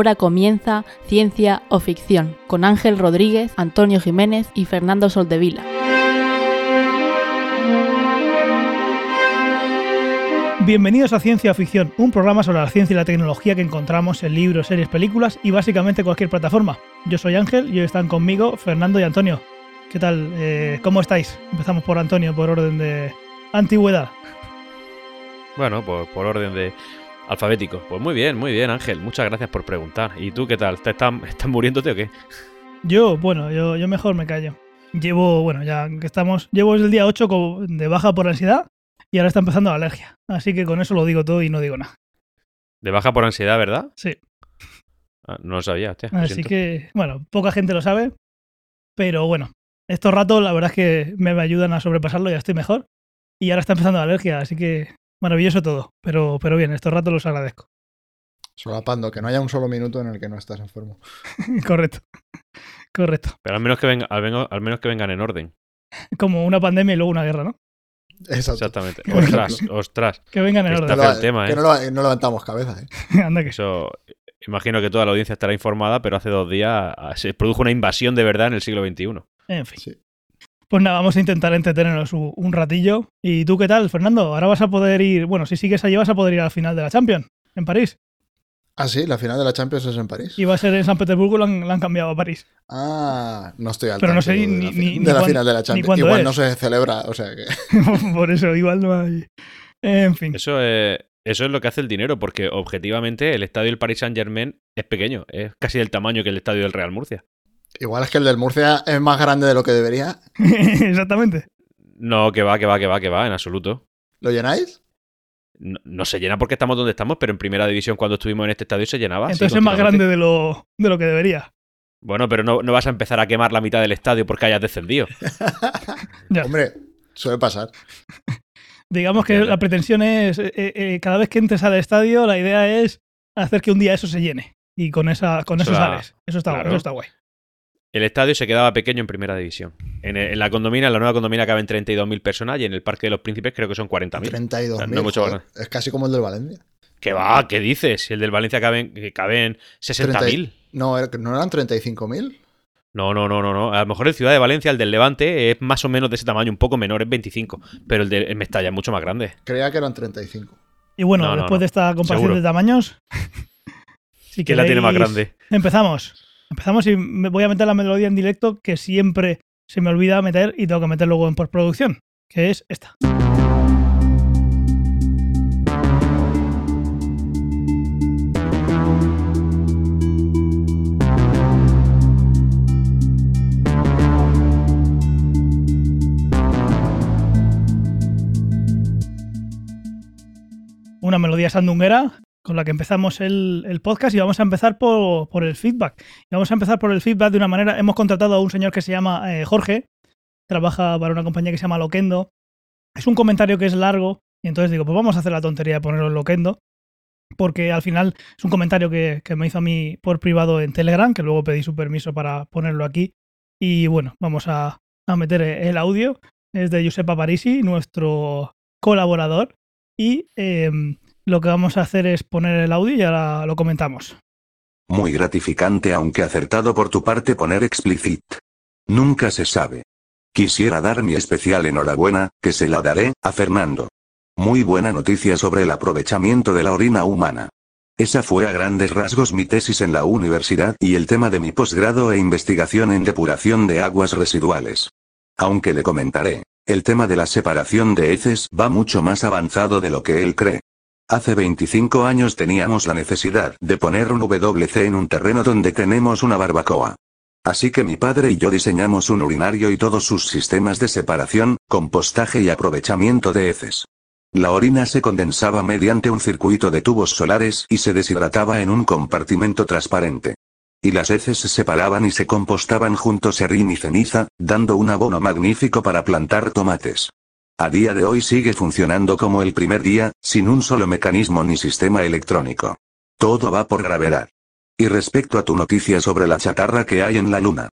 Ahora comienza Ciencia o Ficción con Ángel Rodríguez, Antonio Jiménez y Fernando Soldevila. Bienvenidos a Ciencia o Ficción, un programa sobre la ciencia y la tecnología que encontramos en libros, series, películas y básicamente cualquier plataforma. Yo soy Ángel y hoy están conmigo Fernando y Antonio. ¿Qué tal? Eh, ¿Cómo estáis? Empezamos por Antonio, por orden de antigüedad. Bueno, por, por orden de alfabético. Pues muy bien, muy bien, Ángel. Muchas gracias por preguntar. ¿Y tú qué tal? ¿Te estás, estás muriéndote o qué? Yo, bueno, yo, yo mejor me callo. Llevo, bueno, ya que estamos, llevo desde el día 8 co- de baja por ansiedad y ahora está empezando la alergia. Así que con eso lo digo todo y no digo nada. De baja por ansiedad, ¿verdad? Sí. Ah, no lo sabía, hostia. Así siento. que, bueno, poca gente lo sabe, pero bueno, estos ratos la verdad es que me ayudan a sobrepasarlo, ya estoy mejor. Y ahora está empezando la alergia, así que maravilloso todo. Pero, pero bien, estos ratos los agradezco. Solapando, que no haya un solo minuto en el que no estás enfermo. Correcto. Correcto. Pero al menos, que venga, al, vengo- al menos que vengan en orden. Como una pandemia y luego una guerra, ¿no? Exacto. Exactamente. Ostras, ostras. Que vengan en Que orden. feo no, el tema, que ¿eh? no lo- no levantamos cabeza, ¿eh? Anda que Eso. Imagino que toda la audiencia estará informada, pero hace dos días ah, se produjo una invasión de verdad en el siglo XXI. En fin. Sí. Pues nada, vamos a intentar entretenernos un, ratillo. ¿Y tú qué tal, Fernando? Ahora vas a poder ir, bueno, si sigues allí vas a poder ir al final de la Champions, en París. Ah, sí, la final de la Champions es en París. Iba a ser en San Petersburgo, lo han, cambiado a París. Ah, no estoy al Pero no sé de ni- la, ni- ni de la cuán- final de la ni Champions. Igual es. no se celebra, o sea que. Por eso, igual no hay. En fin. Eso es, eso es lo que hace el dinero, porque objetivamente el estadio del Paris Saint Germain es pequeño, es casi del tamaño que el estadio del Real Murcia. Igual es que el del Murcia es más grande de lo que debería. Exactamente. No, que va, que va, que va, que va, en absoluto. ¿Lo llenáis? No, no se llena porque estamos donde estamos, pero en primera división cuando estuvimos en este estadio se llenaba. sí, Entonces es más grande de lo, de lo que debería. Bueno, pero no, no vas a empezar a quemar la mitad del estadio porque hayas descendido. Ya. Hombre, suele pasar. Digamos que la pretensión es, eh, eh, cada vez que entres al estadio, la idea es hacer que un día eso se llene. Y con, esa, con eso Eso sales. Eso está, claro. eso está guay. El estadio se quedaba pequeño en primera división. En, el- en la condomina, en la nueva condomina caben 32.000 personas y en el Parque de los Príncipes creo que son 40.000. 32 O sea, no mucho joder. Es casi como el del Valencia. ¿Qué va? ¿Qué dices? Si el del Valencia caben, caben 60.000. No, ¿no eran 35.000? No, no, no, no, no. A lo mejor el Ciudad de Valencia, el del Levante, es más o menos de ese tamaño, un poco menor, es 25. Pero el de el Mestalla es mucho más grande. Creía que eran 35. Y bueno, No, no, después no. de esta comparación Seguro. de tamaños. si ¿Quién la tiene más grande? Empezamos. Empezamos y me voy a meter la melodía en directo que siempre se me olvida meter y tengo que meter luego en postproducción, que es esta. Una melodía sandunguera con la que empezamos el, el podcast y vamos a empezar por, por el feedback. Y vamos a empezar por el feedback de una manera. Hemos contratado a un señor que se llama eh, Jorge, trabaja para una compañía que se llama Loquendo. Es un comentario que es largo y entonces digo, pues vamos a hacer la tontería de ponerlo en Loquendo. Porque al final es un comentario que, que me hizo a mí por privado en Telegram, que luego pedí su permiso para ponerlo aquí. Y bueno, vamos a, a meter el audio. Es de Giuseppe Parisi, nuestro colaborador. Y em, lo que vamos a hacer es poner el audio y ahora lo comentamos. Muy gratificante aunque acertado por tu parte poner explicit. Nunca se sabe. Quisiera dar mi especial enhorabuena, que se la daré, a Fernando. Muy buena noticia sobre el aprovechamiento de la orina humana. Esa fue a grandes rasgos mi tesis en la universidad y el tema de mi posgrado e investigación en depuración de aguas residuales. Aunque le comentaré, el tema de la separación de heces va mucho más avanzado de lo que él cree. Hace 25 años teníamos la necesidad de poner un WC en un terreno donde tenemos una barbacoa. Así que mi padre y yo diseñamos un urinario y todos sus sistemas de separación, compostaje y aprovechamiento de heces. La orina se condensaba mediante un circuito de tubos solares y se deshidrataba en un compartimento transparente. Y las heces se separaban y se compostaban junto serrín y ceniza, dando un abono magnífico para plantar tomates. A día de hoy sigue funcionando como el primer día, sin un solo mecanismo ni sistema electrónico. Todo va por gravedad. Y respecto a tu noticia sobre la chatarra que hay en la Luna.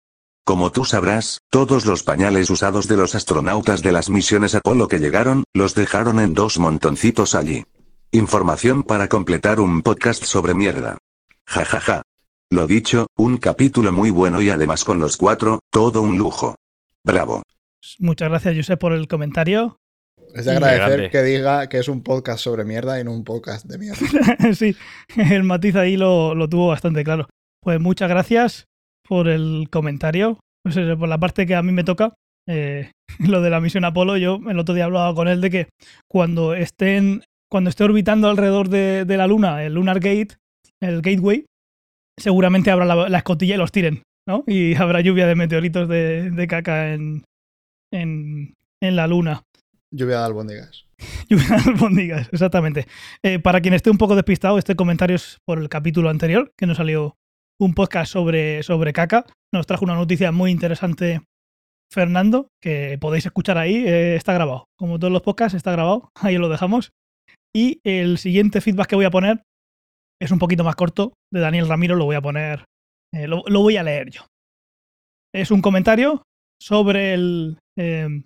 Como tú sabrás, todos los pañales usados de los astronautas de las misiones Apolo que llegaron, los dejaron en dos montoncitos allí. Información para completar un podcast sobre mierda. Ja ja ja. Lo dicho, un capítulo muy bueno y además con los cuatro, todo un lujo. Bravo. Muchas gracias, Josep, por el comentario. Es de agradecer que diga que es un podcast sobre mierda y no un podcast de mierda. sí, el matiz ahí lo, lo tuvo bastante claro. Pues muchas gracias por el comentario. Pues eso, por la parte que a mí me toca, eh, lo de la misión Apolo, yo el otro día hablaba con él de que cuando estén, cuando esté orbitando alrededor de, de la Luna, el Lunar Gate, el Gateway, seguramente habrá la, la escotilla y los tiren, ¿no? Y habrá lluvia de meteoritos de, de caca en, en, en la Luna. Lluvia de albóndigas. Lluvia de albóndigas, exactamente. Eh, para quien esté un poco despistado, este comentario es por el capítulo anterior, que nos salió un podcast sobre, sobre caca. Nos trajo una noticia muy interesante Fernando, que podéis escuchar ahí, eh, está grabado. Como todos los podcasts, está grabado, ahí lo dejamos. Y el siguiente feedback que voy a poner es un poquito más corto, de Daniel Ramiro, lo voy a poner, eh, lo, lo voy a leer yo. Es un comentario sobre el... eh,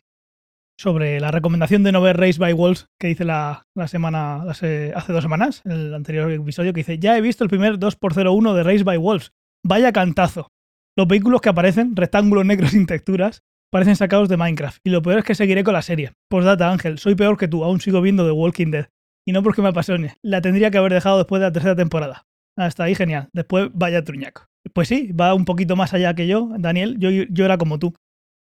sobre la recomendación de no ver Race by Wolves que hice la, la semana, hace, dos semanas, el anterior episodio, que dice, ya he visto el primer 2x01 de Race by Wolves. Vaya cantazo. Los vehículos que aparecen, rectángulos negros sin texturas, parecen sacados de Minecraft. Y lo peor es que seguiré con la serie. Postdata, Ángel, soy peor que tú, aún sigo viendo The Walking Dead. Y no porque me apasione, la tendría que haber dejado después de la tercera temporada. Hasta ahí genial. Después vaya truñaco. Pues sí, va un poquito más allá que yo, Daniel. Yo, yo era como tú.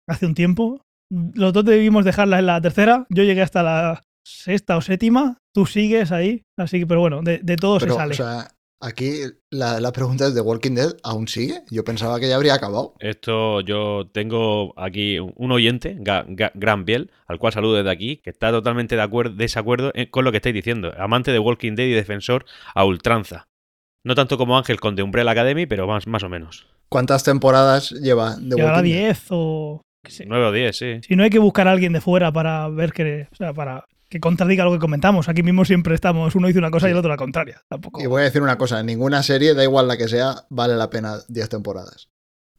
Hace un tiempo los dos debimos dejarla en la tercera. Yo llegué hasta la sexta o séptima. Tú sigues ahí. Así que, pero bueno, de, de todo Pero, se sale. o sea, aquí la, la pregunta es: ¿The Walking Dead aún sigue? Yo pensaba que ya habría acabado. Esto yo tengo aquí un oyente, Ga- Ga- Gran Biel, al cual saludo desde aquí, que está totalmente de acuerdo, desacuerdo con lo que estáis diciendo. Amante de Walking Dead y defensor a ultranza. No tanto como Ángel con The Umbrella Academy, pero más, más o menos. ¿Cuántas temporadas lleva Walking Dead? 10 o. qué sé. 9 o 10, sí. Si no hay que buscar a alguien de fuera para ver que. O sea, para que contradiga lo que comentamos. Aquí mismo siempre estamos. Uno dice una cosa y el otro la contraria. Tampoco. Y voy a decir una cosa: en ninguna serie, da igual la que sea, vale la pena 10 temporadas.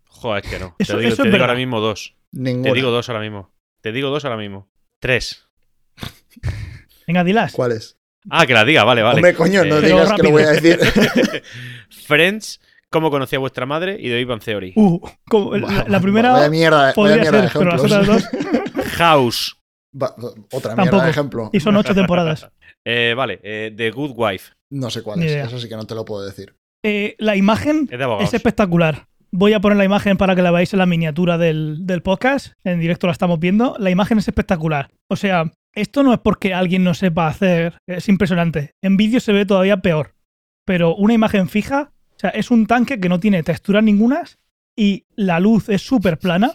Joder, es que no. Eso- te digo, te ahora mismo dos. Ninguna. Te digo dos ahora mismo. Te digo dos ahora mismo. Tres. Venga, dilas. ¿Cuál es? Ah, que la diga, vale, vale. Hombre, coño, no Eh, digas que lo voy a decir. Friends, cómo conocí a vuestra madre y The Big Bang Theory. Uh, como- la, la primera Vaya mierda, vaya podría mierda de ser, pero las ejemplos. otras dos. House. Va- otra mierda Tampoco. de ejemplo. Y son ocho temporadas. Eh, vale, eh, The Good Wife. No sé cuál Ni es. idea. Eso sí que no te lo puedo decir. Eh, la imagen Es de espectacular. Voy a poner la imagen para que la veáis en la miniatura del, del podcast. En directo la estamos viendo. La imagen es espectacular. O sea, esto no es porque alguien no sepa hacer. Es impresionante. En vídeo se ve todavía peor. Pero una imagen fija, sea, es un tanque que no tiene texturas ningunas y la luz es súper plana.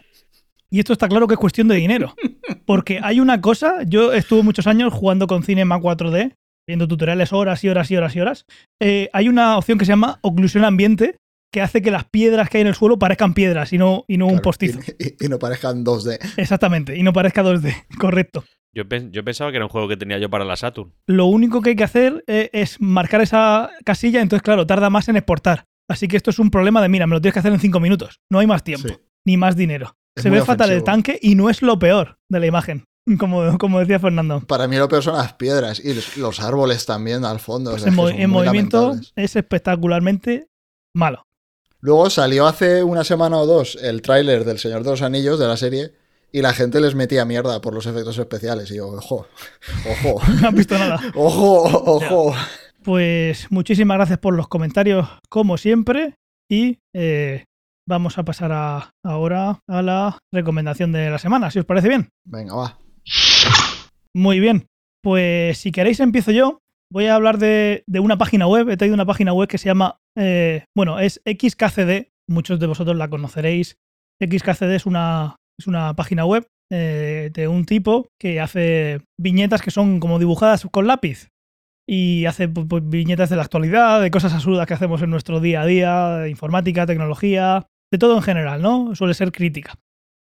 Y esto está claro que es cuestión de dinero. Porque hay una cosa, yo estuve muchos años jugando con Cinema 4D, viendo tutoriales horas y horas y horas y horas. Eh, hay una opción que se llama oclusión ambiente, que hace que las piedras que hay en el suelo parezcan piedras y no, y no un postizo. Y, y- y no parezcan 2D. Exactamente, y no parezca 2D, correcto. Yo, pen- yo pensaba que era un juego que tenía yo para la Saturn. Lo único que hay que hacer eh, es marcar esa casilla, entonces claro, tarda más en exportar. Así que esto es un problema de, mira, me lo tienes que hacer en 5 minutos. No hay más tiempo, Sí. ni más dinero. Es Se ve fatal el ofensivo. tanque y no es lo peor de la imagen, como, como decía Fernando. Para mí lo peor son las piedras y los, los árboles también al fondo. o sea, en, mo- movimiento lamentables. es espectacularmente malo. Luego salió hace una semana o dos el tráiler del Señor de los Anillos de la serie y la gente les metía mierda por los efectos especiales. Y yo, ojo, ojo, No has visto nada. ojo, ojo. Pues muchísimas gracias por los comentarios, como siempre. Y eh, vamos a pasar a- ahora a la recomendación de la semana, si os parece bien. Venga, va. Muy bien. Pues si queréis empiezo yo. Voy a hablar de, de una página web. He traído una página web que se llama, eh, bueno, es XKCD. Muchos de vosotros la conoceréis. XKCD es una, es una página web eh, de un tipo que hace viñetas que son como dibujadas con lápiz. Y hace pues, pues, viñetas de la actualidad, de cosas absurdas que hacemos en nuestro día a día, de informática, tecnología, de todo en general, ¿no? Suele ser crítica.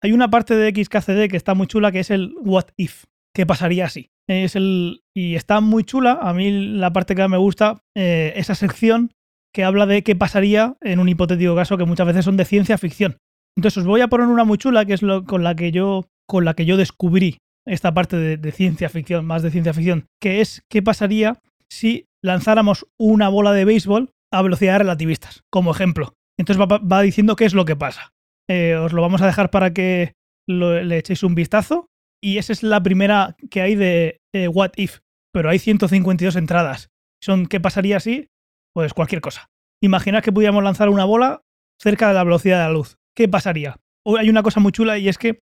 Hay una parte de XKCD que está muy chula que es el What If. ¿Qué pasaría si? Es el, y está muy chula. A mí la parte que me gusta, eh, esa sección que habla de qué pasaría en un hipotético caso que muchas veces son de ciencia ficción. Entonces os voy a poner una muy chula que es lo, con, la que yo, con la que yo descubrí esta parte de, ciencia ficción, más de ciencia ficción, que es qué pasaría si lanzáramos una bola de béisbol a velocidades relativistas, como ejemplo. Entonces va, diciendo qué es lo que pasa. Eh, os lo vamos a dejar para que le echéis un vistazo. Y esa es la primera que hay de eh, What If. Pero hay 152 entradas. Son ¿qué pasaría si? Pues cualquier cosa. Imaginad que pudiéramos lanzar una bola cerca de la velocidad de la luz. ¿Qué pasaría? O hay una cosa muy chula y es que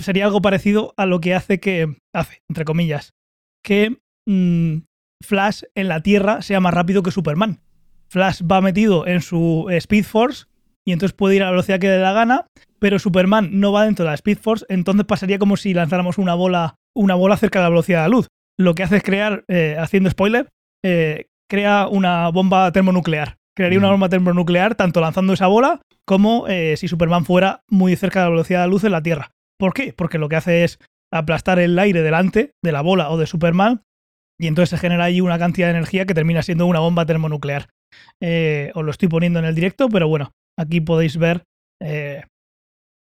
sería algo parecido a lo que hace que hace, entre comillas, que mm, Flash en la Tierra sea más rápido que Superman. Flash va metido en su Speed Force y entonces puede ir a la velocidad que le dé la gana, pero Superman no va dentro de la Speed Force, entonces pasaría como si lanzáramos una bola, una bola cerca de la velocidad de la luz. Lo que hace es crear, eh, haciendo spoiler, eh, crea una bomba termonuclear. Crearía una Ujú. bomba termonuclear tanto lanzando esa bola como eh, si Superman fuera muy cerca de la velocidad de la luz en la Tierra. ¿Por qué? Porque lo que hace es aplastar el aire delante de la bola o de Superman y entonces se genera ahí una cantidad de energía que termina siendo una bomba termonuclear. Eh, os lo estoy poniendo en el directo, pero bueno, aquí podéis ver eh,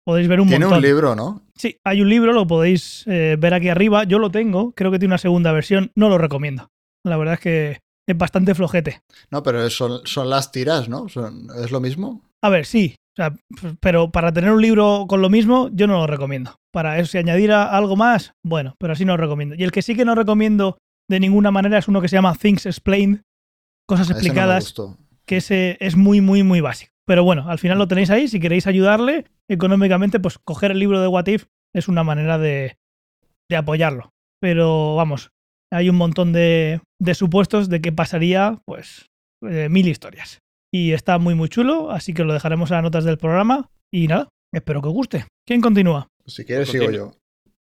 podéis ver un Tiene montón. un libro, ¿no? Sí, hay un libro, lo podéis eh, ver aquí arriba. Yo lo tengo, creo que tiene una segunda versión, no lo recomiendo. La verdad es que es bastante flojete. No, pero son, son las tiras, ¿no? Son- ¿Es lo mismo? A ver, sí, o sea, p- pero para tener un libro con lo mismo, yo no lo recomiendo. Para eso, si añadiera algo más, bueno, pero así no lo recomiendo. Y el que sí que no recomiendo de ninguna manera es uno que se llama Things Explained, cosas no explicadas, que ese es muy, muy, muy básico. Pero bueno, al final lo tenéis ahí. Si queréis ayudarle económicamente, pues coger el libro de What If es una manera de, de apoyarlo. Pero vamos, hay un montón de, de supuestos de que pasaría, pues, eh, mil historias. Y está muy, muy chulo, así que lo dejaremos en las notas del programa. Y nada, espero que os guste. ¿Quién continúa? Si quieres, sigo Continúa. yo.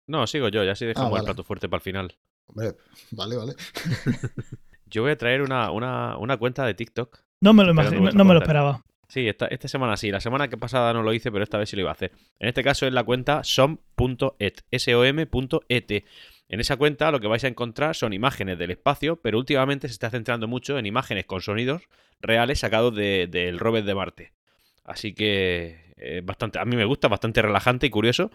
No, sigo yo, ya así dejamos Ah, vale. el plato fuerte para el final. Hombre, vale, vale. Yo voy a traer una, una, una cuenta de TikTok. No me lo, imagino, no me lo esperaba. Sí, esta, esta semana sí. La semana que pasada no lo hice, pero esta vez sí lo iba a hacer. En este caso es la cuenta som.et. S-O-M.et. En esa cuenta lo que vais a encontrar son imágenes del espacio, pero últimamente se está centrando mucho en imágenes con sonidos reales sacados de- del rover de Marte. Así que eh, bastante, a mí me gusta, bastante relajante y curioso.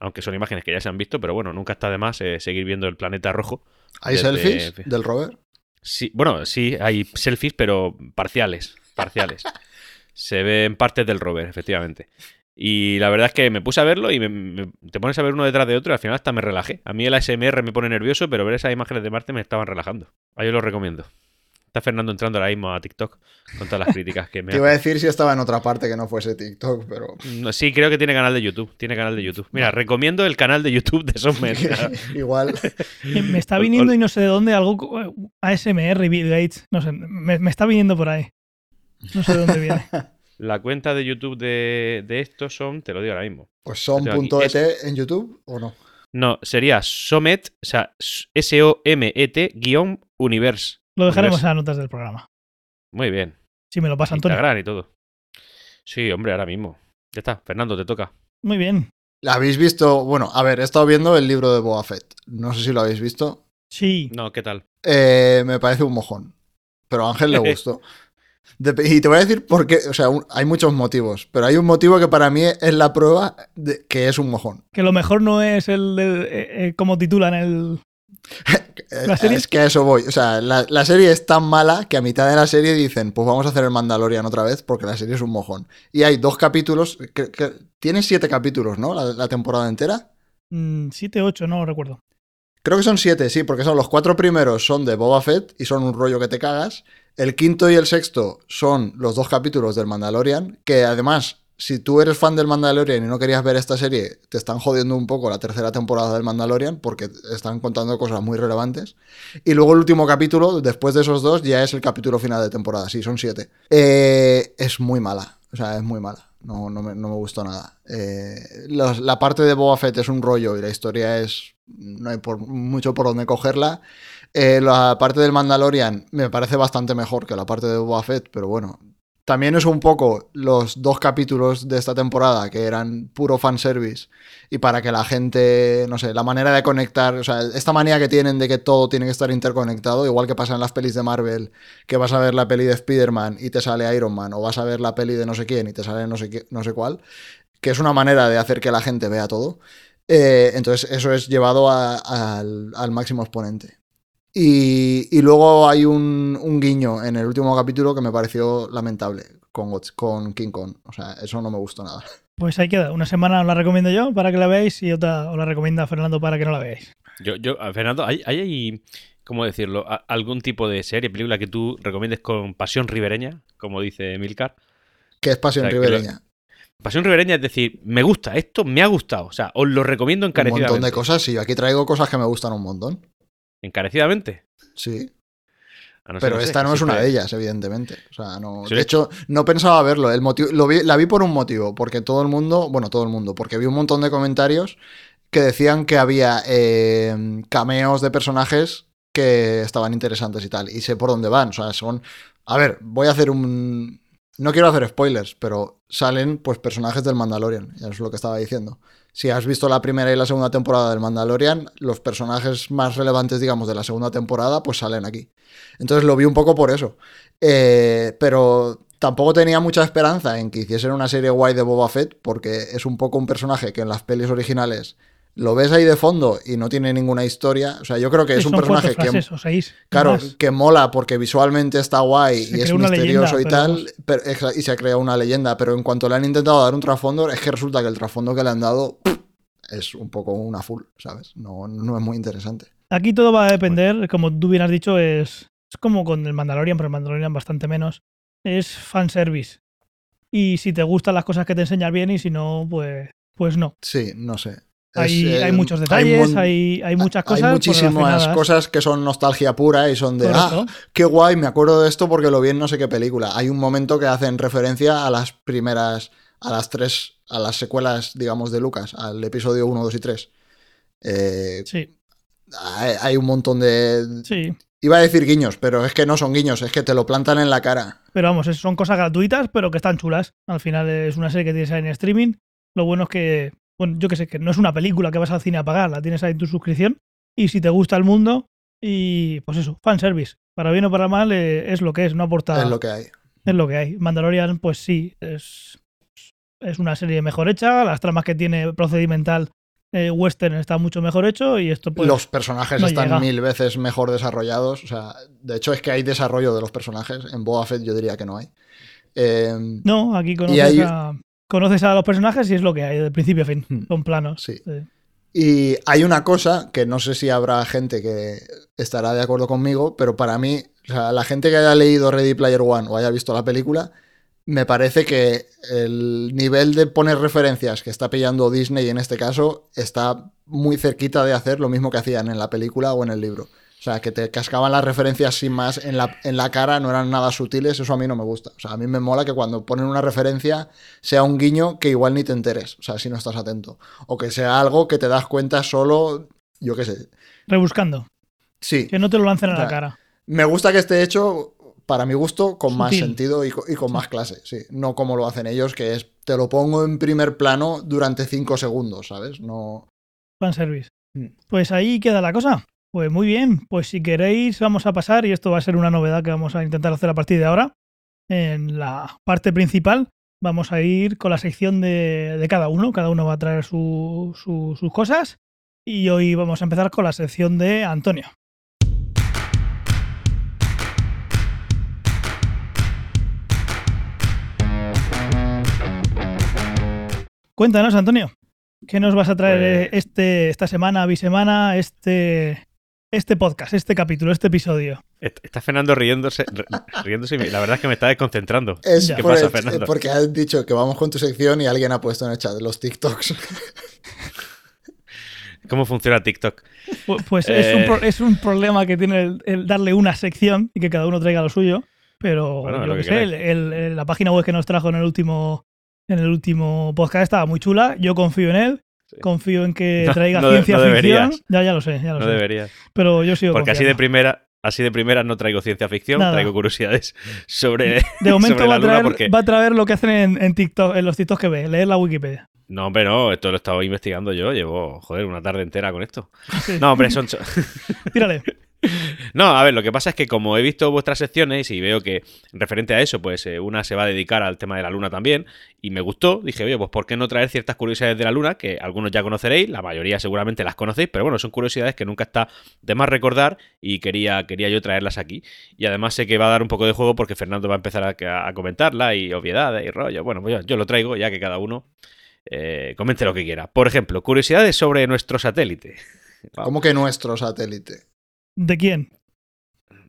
Aunque son imágenes que ya se han visto, pero bueno, nunca está de más eh, seguir viendo el planeta rojo. ¿Hay Desde- selfies del rover? Sí, bueno, sí, hay selfies, pero parciales. Parciales. Se ven partes del rover, efectivamente. Y la verdad es que me puse a verlo y me- me- te pones a ver uno detrás de otro y al final hasta me relajé. A mí el ASMR me pone nervioso, pero ver esas imágenes de Marte me estaban relajando. Ahí os lo recomiendo. Está Fernando entrando ahora mismo a TikTok con todas las críticas que me Te iba a decir si estaba en otra parte que no fuese TikTok, pero. No, Sí, creo que tiene canal de YouTube. Tiene canal de YouTube. Mira, recomiendo el canal de YouTube de Sommer. Igual. Me está viniendo y no sé de dónde, algo eh, ASMR, Bill Gates, no sé, me, me está viniendo por ahí. No sé de dónde viene. La cuenta de YouTube de, de estos son, te lo digo ahora mismo. Pues son.et aquí. en YouTube o no. No, sería Somet, o sea, S-O-M-E-T guion universe. Lo dejaremos Universe. en las notas del programa. Muy bien. Si me lo pasa Antonio. Instagram y todo. Sí, hombre, ahora mismo. Ya está, Fernando, te toca. Muy bien. ¿Habéis visto? Bueno, a ver, he estado viendo el libro de Boba Fett. No sé si lo habéis visto. Sí. No, ¿qué tal? Eh, me parece un mojón. Pero a Ángel le gustó. Y te voy a decir por qué. O sea, un- hay muchos motivos. Pero hay un motivo que para mí es la prueba de que es un mojón. Que lo mejor no es el de, eh, eh, como titulan el. ¿La serie? Es que a eso voy. O sea, la, la serie es tan mala que a mitad de la serie dicen, pues vamos a hacer el Mandalorian otra vez porque la serie es un mojón. Y hay dos capítulos. Que, que- tiene siete capítulos, ¿no? La, la temporada entera. 7, 8, no lo recuerdo. Creo que son siete, sí, porque son los cuatro primeros son de Boba Fett y son un rollo que te cagas. El quinto y el sexto son los dos capítulos del Mandalorian, que además, si tú eres fan del Mandalorian y no querías ver esta serie, te están jodiendo un poco la tercera temporada del Mandalorian porque están contando cosas muy relevantes. Y luego el último capítulo, después de esos dos, ya es el capítulo final de temporada, sí, son siete. Eh, es muy mala, o sea, es muy mala. No, no, me, no me gustó nada. Eh, la parte de Boba Fett es un rollo y la historia es. No hay por, mucho por donde cogerla. Eh, la parte del Mandalorian me parece bastante mejor que la parte de Boba Fett, pero bueno. También es un poco los dos capítulos de esta temporada que eran puro fanservice y para que la gente, no sé, la manera de conectar, o sea, esta manía que tienen de que todo tiene que estar interconectado, igual que pasa en las pelis de Marvel, que vas a ver la peli de Spider-Man y te sale Iron Man, o vas a ver la peli de no sé quién y te sale no sé, qué- no sé cuál, que es una manera de hacer que la gente vea todo. Eh, entonces eso es llevado al máximo exponente. Y, y luego hay un, un guiño en el último capítulo que me pareció lamentable con, con King Kong. O sea, eso no me gustó nada. Pues ahí queda. Una semana os la recomiendo yo para que la veáis y otra os la recomienda Fernando para que no la veáis. Yo, yo, a Fernando, ¿hay, hay, hay, cómo decirlo, algún tipo de serie, película que tú recomiendes con pasión ribereña, como dice Milcar? Que es pasión O sea, que lo- ribereña. Pasión ribereña es decir, me gusta, esto me ha gustado. O sea, os lo recomiendo Un encarecidamente. montón de cosas. Y yo aquí traigo cosas que me gustan un montón. Encarecidamente. Sí. No Pero sé, esta no es una de ellas, evidentemente. O sea, no. Sí. De hecho, no pensaba verlo. El motivo, lo vi- la vi por un motivo, porque todo el mundo, bueno, todo el mundo, porque vi un montón de comentarios que decían que había eh, cameos de personajes que estaban interesantes y tal. Y sé por dónde van. O sea, son. A ver, voy a hacer un. No quiero hacer spoilers, pero salen pues personajes del Mandalorian. Ya es lo que estaba diciendo. Si has visto la primera y la segunda temporada del Mandalorian, los personajes más relevantes, digamos, de la segunda temporada, pues salen aquí. Entonces lo vi un poco por eso. Eh, pero tampoco tenía mucha esperanza en que hiciesen una serie guay de Boba Fett, porque es un poco un personaje que en las pelis originales lo ves ahí de fondo y no tiene ninguna historia. O sea, yo creo que es un Son personaje que, frases o seis. claro, más. que mola porque visualmente está guay Se y es misterioso leyenda, y tal, pero- y se ha creado una leyenda, pero en cuanto le han intentado dar un trasfondo, es que resulta que el trasfondo que le han dado es un poco una full, ¿sabes? No, no es muy interesante. Aquí todo va a depender, como tú bien has dicho, es, es como con el Mandalorian, pero el Mandalorian bastante menos. Es fanservice. Y si te gustan las cosas que te enseñas bien y si no, pues, pues no. Sí, no sé. Hay, eh, hay muchos hay detalles, mon- hay, hay, muchas cosas. Hay pues, muchísimas cosas que son nostalgia pura y son de, Correcto. ah, qué guay, me acuerdo de esto porque lo vi en no sé qué película. Hay un momento que hacen referencia a las primeras, a las tres, a las secuelas, digamos, de Lucas, al episodio 1, 2 y 3. Eh, Sí, hay, hay un montón de... sí. Iba a decir guiños, pero es que no son guiños, es que te lo plantan en la cara. Pero vamos, son cosas gratuitas, pero que están chulas. Al final es una serie que tienes ahí en streaming. Lo bueno es que, bueno, yo que sé, que no es una película que vas al cine a pagar, la tienes ahí en tu suscripción. Y si te gusta el mundo, y pues eso, fanservice. Para bien o para mal, eh, es lo que es, no aporta. Es lo que hay. Es lo que hay. Mandalorian, pues sí, es, es una serie mejor hecha. Las tramas que tiene procedimental eh, western está mucho mejor hecho. Y esto, pues. los personajes no están llega. mil veces mejor desarrollados. O sea, de hecho es que hay desarrollo de los personajes. En Boba Fett yo diría que no hay. Eh, No, aquí conoces, hay- a, conoces a los personajes y es lo que hay, de principio a fin. Hmm. Son planos. Sí. Sí. Y hay una cosa que no sé si habrá gente que estará de acuerdo conmigo, pero para mí, o sea, la gente que haya leído Ready Player One o haya visto la película, me parece que el nivel de poner referencias que está pillando Disney en este caso está muy cerquita de hacer lo mismo que hacían en la película o en el libro. O sea, que te cascaban las referencias sin más en la, en la cara, no eran nada sutiles, eso a mí no me gusta. O sea, a mí me mola que cuando ponen una referencia sea un guiño que igual ni te enteres, o sea, si no estás atento. O que sea algo que te das cuenta solo, yo qué sé. Rebuscando. Sí, Que no te lo lancen a la cara. me gusta que esté hecho, para mi gusto, con más sentido y co- y con, más clase, sí. No como lo hacen ellos, que es, te lo pongo en primer plano durante cinco segundos, ¿sabes? No... Fanservice. Hmm. Pues ahí queda la cosa. Pues muy bien. Pues si queréis, vamos a pasar, y esto va a ser una novedad que vamos a intentar hacer a partir de ahora. En la parte principal, vamos a ir con la sección de, de cada uno. Cada uno va a traer su- su- sus cosas. Y hoy vamos a empezar con la sección de Antonio. Cuéntanos, Antonio, ¿qué nos vas a traer Pues- este, esta semana, bisemana, este, este podcast, este capítulo, este episodio? Est- Está Fernando riéndose, riéndose y la verdad es que me está desconcentrando. Es. ¿Qué por pasa, el- Fernando? porque has dicho que vamos con tu sección y alguien ha puesto en el chat los TikToks. ¿Cómo funciona TikTok? Pu- Pues es, un Eh. pro- es un problema que tiene el, el darle una sección y que cada uno traiga lo suyo. Pero Bueno, yo lo que sé, el- el- el- la página web que nos trajo en el último en el último podcast estaba muy chula. Yo confío en él. Sí. Confío en que traiga no ciencia no ficción. Ya, ya lo sé, ya lo No sé. deberías. Pero yo sigo Porque así de primera, así de primera no traigo ciencia ficción, Nada. traigo curiosidades sobre. De momento sobre va la a, luna traer, porque- va a traer lo que hacen en, en TikTok, en los TikToks que ve, leer la Wikipedia. No, hombre, no, esto lo he estado investigando yo. Llevo, joder, una tarde entera con esto. Sí. No, hombre, son. Tírale. No, a ver, lo que pasa es que como he visto vuestras secciones y veo que referente a eso, pues eh, una se va a dedicar al tema de la luna también, y me gustó, dije, oye, pues ¿por qué no traer ciertas curiosidades de la luna que algunos ya conoceréis, la mayoría seguramente las conocéis, pero bueno, son curiosidades que nunca está de más recordar y quería, quería yo traerlas aquí. Y además sé que va a dar un poco de juego porque Fernando va a empezar a, comentarla y obviedades y rollo. Bueno, pues yo, lo traigo ya que cada uno eh, comente lo que quiera. Por ejemplo, curiosidades sobre nuestro satélite. ¿Cómo que nuestro satélite? ¿De quién?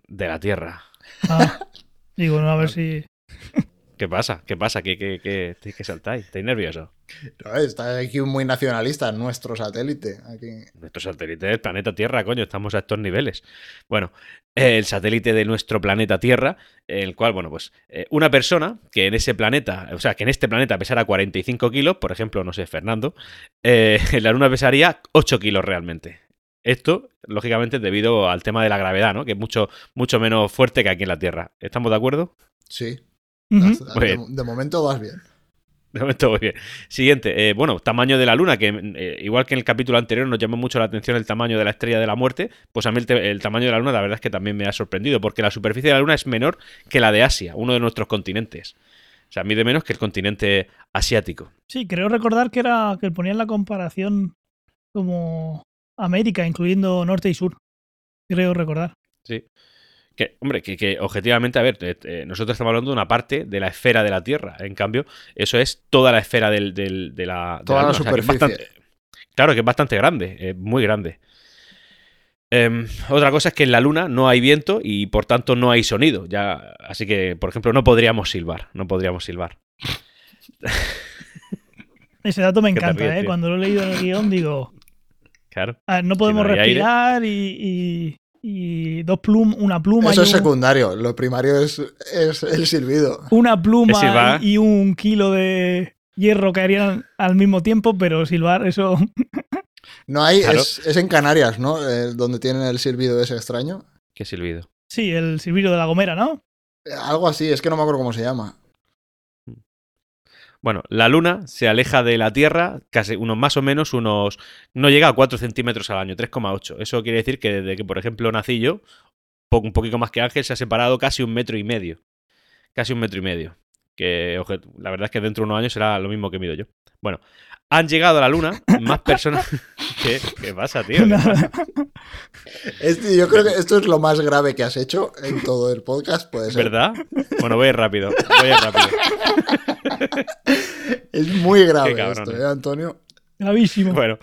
De la Tierra. Ah, digo, a ver si. ¿Qué pasa? ¿Qué pasa? ¿Qué, qué, qué, qué saltáis? ¿Estáis nerviosos? No, está aquí muy nacionalista, nuestro satélite. Nuestro satélite del planeta Tierra, coño, estamos a estos niveles. Bueno, el satélite de nuestro planeta Tierra, el cual, bueno, pues eh, una persona que en ese planeta, o sea, que en este planeta pesara 45 kilos, por ejemplo, no sé, Fernando, eh, en la Luna pesaría 8 kilos realmente. Esto, lógicamente, debido al tema de la gravedad, ¿no? Que es mucho, mucho menos fuerte que aquí en la Tierra. ¿Estamos de acuerdo? Sí. de, momento vas bien. De momento muy bien. Siguiente, eh, bueno, tamaño de la luna, que eh, igual que en el capítulo anterior nos llamó mucho la atención el tamaño de la estrella de la muerte, pues a mí el, tamaño de la luna la verdad es que también me ha sorprendido, porque la superficie de la luna es menor que la de Asia, uno de nuestros continentes. O sea, mide menos que el continente asiático. Sí, creo recordar que era que ponían la comparación como América, incluyendo norte y sur. Creo recordar. Sí. Que, hombre, que, objetivamente, a ver, eh, eh, nosotros estamos hablando de una parte de la esfera de la Tierra. En cambio, eso es toda la esfera del, de la. Toda la, superficie. claro, que es bastante grande, muy grande. Em, otra cosa es que en la Luna no hay viento y por tanto no hay sonido. Ya, así que, por ejemplo, no podríamos silbar. No podríamos silbar. Ese dato me encanta, ¿eh? Cuando lo he leído en el guion, digo. Claro. no podemos respirar y, y dos plum, una pluma. Eso es secundario, lo primario es, el silbido. Una pluma y un kilo de hierro caerían al mismo tiempo, pero silbar, eso. No hay, es, en Canarias, ¿no? Eh, donde tienen el silbido ese extraño. ¿Qué silbido? Sí, el silbido de la gomera, ¿no? Eh, algo así, es que no me acuerdo cómo se llama. Bueno, la Luna se aleja de la Tierra casi unos más o menos unos... No llega a 4 centímetros al año, 3,8. Eso quiere decir que desde que, por ejemplo, nací yo, un poquito más que Ángel, se ha separado casi un metro y medio. Casi un metro y medio. Que la verdad es que dentro de unos años será lo mismo que mido yo. Bueno, han llegado a la Luna más personas... ¿Qué, pasa, tío? yo creo que esto es lo más grave que has hecho en todo el podcast, puede ser. ¿Verdad? Bueno, voy a ir rápido. Voy a ir rápido. Es muy grave esto, ¿eh, Antonio? Gravísimo. Bueno.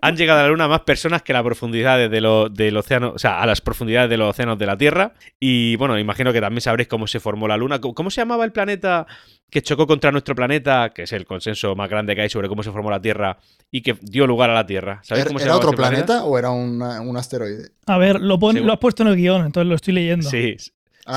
han llegado a la Luna más personas que a las profundidades del océano, o sea, a las profundidades de los océanos de la Tierra. Y bueno, imagino que también sabréis cómo se formó la Luna. ¿Cómo se llamaba el planeta que chocó contra nuestro planeta, que es el consenso más grande que hay sobre cómo se formó la Tierra y que dio lugar a la Tierra? ¿Sabéis cómo ¿Era otro planeta, o era un asteroide? A ver, lo, lo has puesto en el guion, entonces lo estoy leyendo. Sí,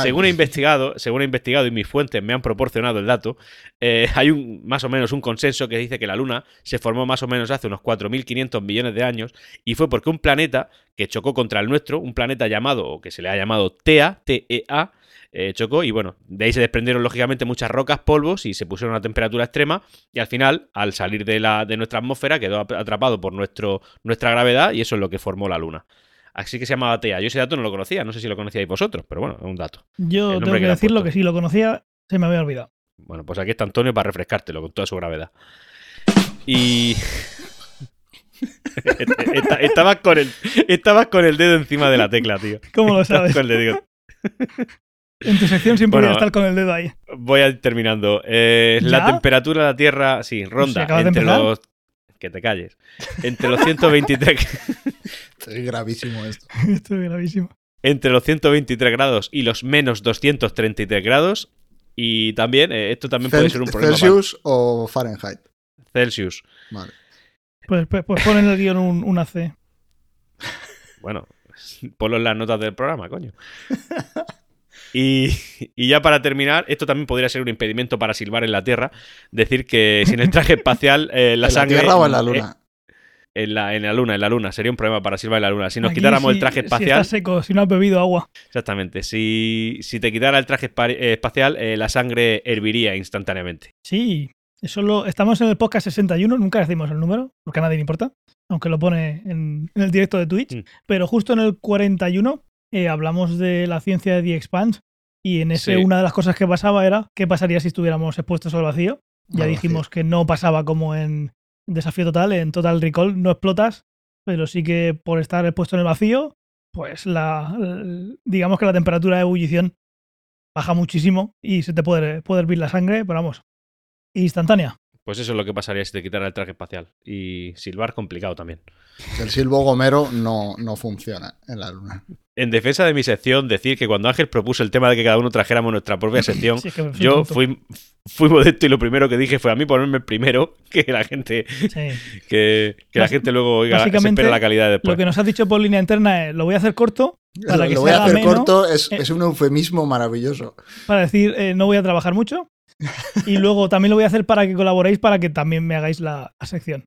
según he investigado, según he investigado y mis fuentes me han proporcionado el dato, eh, hay un, más o menos un consenso que dice que la Luna se formó más o menos hace unos 4.500 millones de años y fue porque un planeta que chocó contra el nuestro, un planeta llamado, o que se le ha llamado TEA, TEA, eh, chocó y bueno, de ahí se desprendieron lógicamente muchas rocas, polvos y se pusieron a temperatura extrema y al final, al salir de, la, de nuestra atmósfera, quedó atrapado por nuestro, nuestra gravedad y eso es lo que formó la Luna. Así que se llamaba TEA. Yo ese dato no lo conocía, no sé si lo conocíais vosotros, pero bueno, es un dato. Yo tengo que, decirlo que si lo conocía, se me había olvidado. Bueno, pues aquí está Antonio para refrescártelo con toda su gravedad. Y. estabas, con el, estabas con el dedo encima de la tecla, tío. ¿Cómo lo sabes? Con el En tu sección siempre voy a estar con el dedo ahí. Voy a ir terminando. Eh, la temperatura de la Tierra, sí, ronda entre los. Que te calles. Entre los 123. es gravísimo esto. esto es gravísimo. Entre los 123 grados y los menos 233 grados. Y también, eh, esto también puede ser un problema. ¿Celsius o Fahrenheit? Celsius. Vale. Pues, pues, pues pon en el guion un, una C. Bueno, ponlo en las notas del programa, coño. Y, ya para terminar, esto también podría ser un impedimento para silbar en la Tierra. Decir que sin el traje espacial, eh, la ¿En sangre. la Tierra o en la Luna? En la, en la luna, en la luna. Sería un problema para silbar en la luna. Si nos quitáramos el traje espacial. Si seco, si no has bebido agua. Exactamente. Si, si te quitara el traje eh, espacial, eh, la sangre herviría instantáneamente. Sí. Eso lo, estamos en el podcast 61, nunca decimos el número, porque a nadie le importa. aunque lo pone en, en el directo de Twitch. Mm. Pero justo en el 41 eh, hablamos de la ciencia de The Expanse y en ese Sí. una de las cosas que pasaba era qué pasaría si estuviéramos expuestos al vacío. Ya Al dijimos que no pasaba como en Desafío Total, en Total Recall no explotas, pero sí que por estar expuesto en el vacío, pues la digamos que la temperatura de ebullición baja muchísimo y se te puede, puede hervir la sangre, pero vamos, instantánea. Pues eso es lo que pasaría si te quitara el traje espacial. Y silbar complicado también. El silbo gomero no, no funciona en la luna. En defensa de mi sección, decir que cuando Ángel propuso el tema de que cada uno trajéramos nuestra propia sección, Sí, es que soy yo tonto. fui, fui modesto y lo primero que dije fue a mí ponerme el primero, que la gente, Sí. que, que la gente luego oiga, se espera la calidad de después. Lo que nos has dicho por línea interna es, lo voy a hacer corto para lo que lo voy a hacer ameno, corto, es, Eh. es un eufemismo maravilloso. para decir eh, no voy a trabajar mucho. Y luego también lo voy a hacer para que colaboréis, para que también me hagáis la, la sección.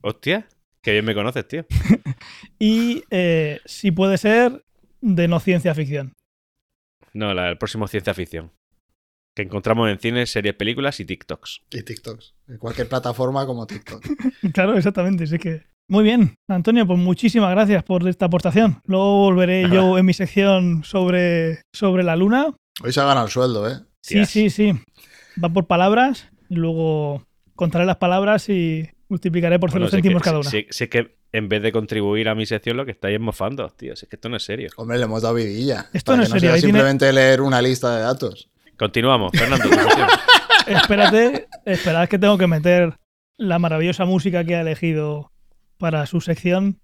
Hostia, qué bien me conoces, tío. Y eh, si puede ser, de no ciencia ficción. No, la, el próximo ciencia ficción. Que encontramos en cines, series, películas y TikToks. Y TikToks. En cualquier plataforma como TikTok. Claro, exactamente. Sí que... Muy bien, Antonio, pues muchísimas gracias por esta aportación. Luego volveré yo en mi sección sobre, sobre la luna. Hoy se ha ganado el sueldo, ¿eh? Sí, sí, sí. Va por palabras y luego contaré las palabras y multiplicaré por Bueno, cero sé céntimos cada una. sé- sé que en vez de contribuir a mi sección, lo que estáis es mofando, tío. Si es que esto no es serio. Hombre, le hemos dado vidilla. Esto para no es no serio, sea tiene- simplemente leer una lista de datos. Continuamos. Fernando. Espérate, esperad que tengo que meter la maravillosa música que ha elegido para su sección,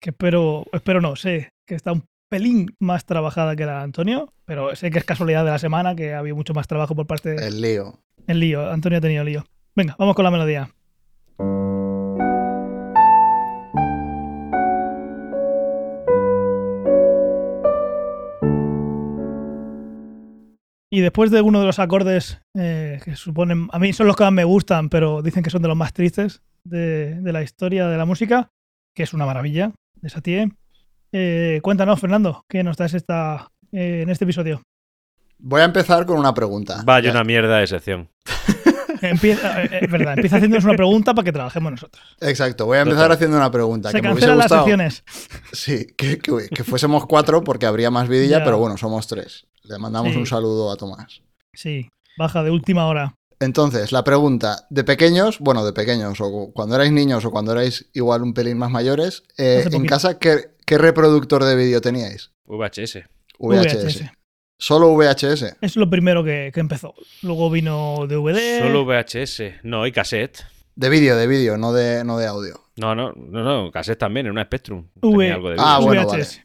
que espero, espero no, sé que está un pelín más trabajada que la de Antonio, pero sé que es casualidad de la semana, que ha habido mucho más trabajo por parte del El lío. lío. Antonio ha tenido lío. Venga, vamos con la melodía. Y después de uno de los acordes eh, que suponen, a mí son los que más me gustan, pero dicen que son de los más tristes de, de la historia de la música, que es una maravilla de Satie. Eh, cuéntanos, Fernando, ¿qué nos traes esta, eh, en este episodio? Voy a empezar con una pregunta. Vaya Ya. una mierda de sección. Empieza, eh, es verdad, empieza haciéndonos una pregunta para que trabajemos nosotros. Exacto, voy a empezar Total. haciendo una pregunta. Se que me hubiese cancelan las secciones. Sí, que, que- que fuésemos cuatro porque habría más vidilla, Ya. pero bueno, somos tres. Le mandamos Sí. un saludo a Tomás. Sí, baja de última hora. Entonces, la pregunta, de pequeños, bueno, de pequeños, o cuando erais niños o cuando erais igual un pelín más mayores, eh, en casa, ¿qué, qué reproductor de vídeo teníais? VHS. VHS. ¿Solo VHS? Es lo primero que, que empezó. Luego vino DVD. Solo VHS. No, y cassette. De vídeo, de vídeo, no de, no de audio. No, no, no, no, cassette también, en una Spectrum. V- Tenía algo de Ah, bueno, VHS.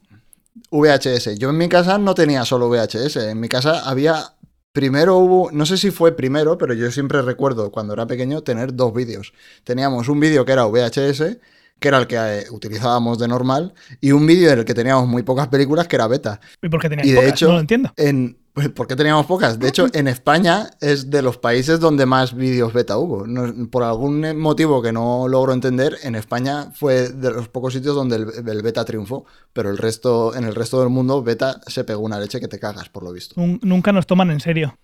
VHS. Yo en mi casa no tenía solo VHS. En mi casa había. Primero hubo. No sé si fue primero, pero yo siempre recuerdo cuando era pequeño tener dos vídeos. Teníamos un vídeo que era VHS, que era el que eh, utilizábamos de normal, y un vídeo en el que teníamos muy pocas películas, que era beta. ¿Y por qué tenías Y de pocas? hecho- No lo entiendo. En, ¿Por qué teníamos pocas? De hecho, en España es de los países donde más vídeos beta hubo. Por algún motivo que no logro entender, en España fue de los pocos sitios donde el, el beta triunfó, pero el resto, en el resto del mundo beta se pegó una leche que te cagas, por lo visto. Nun- Nunca nos toman en serio.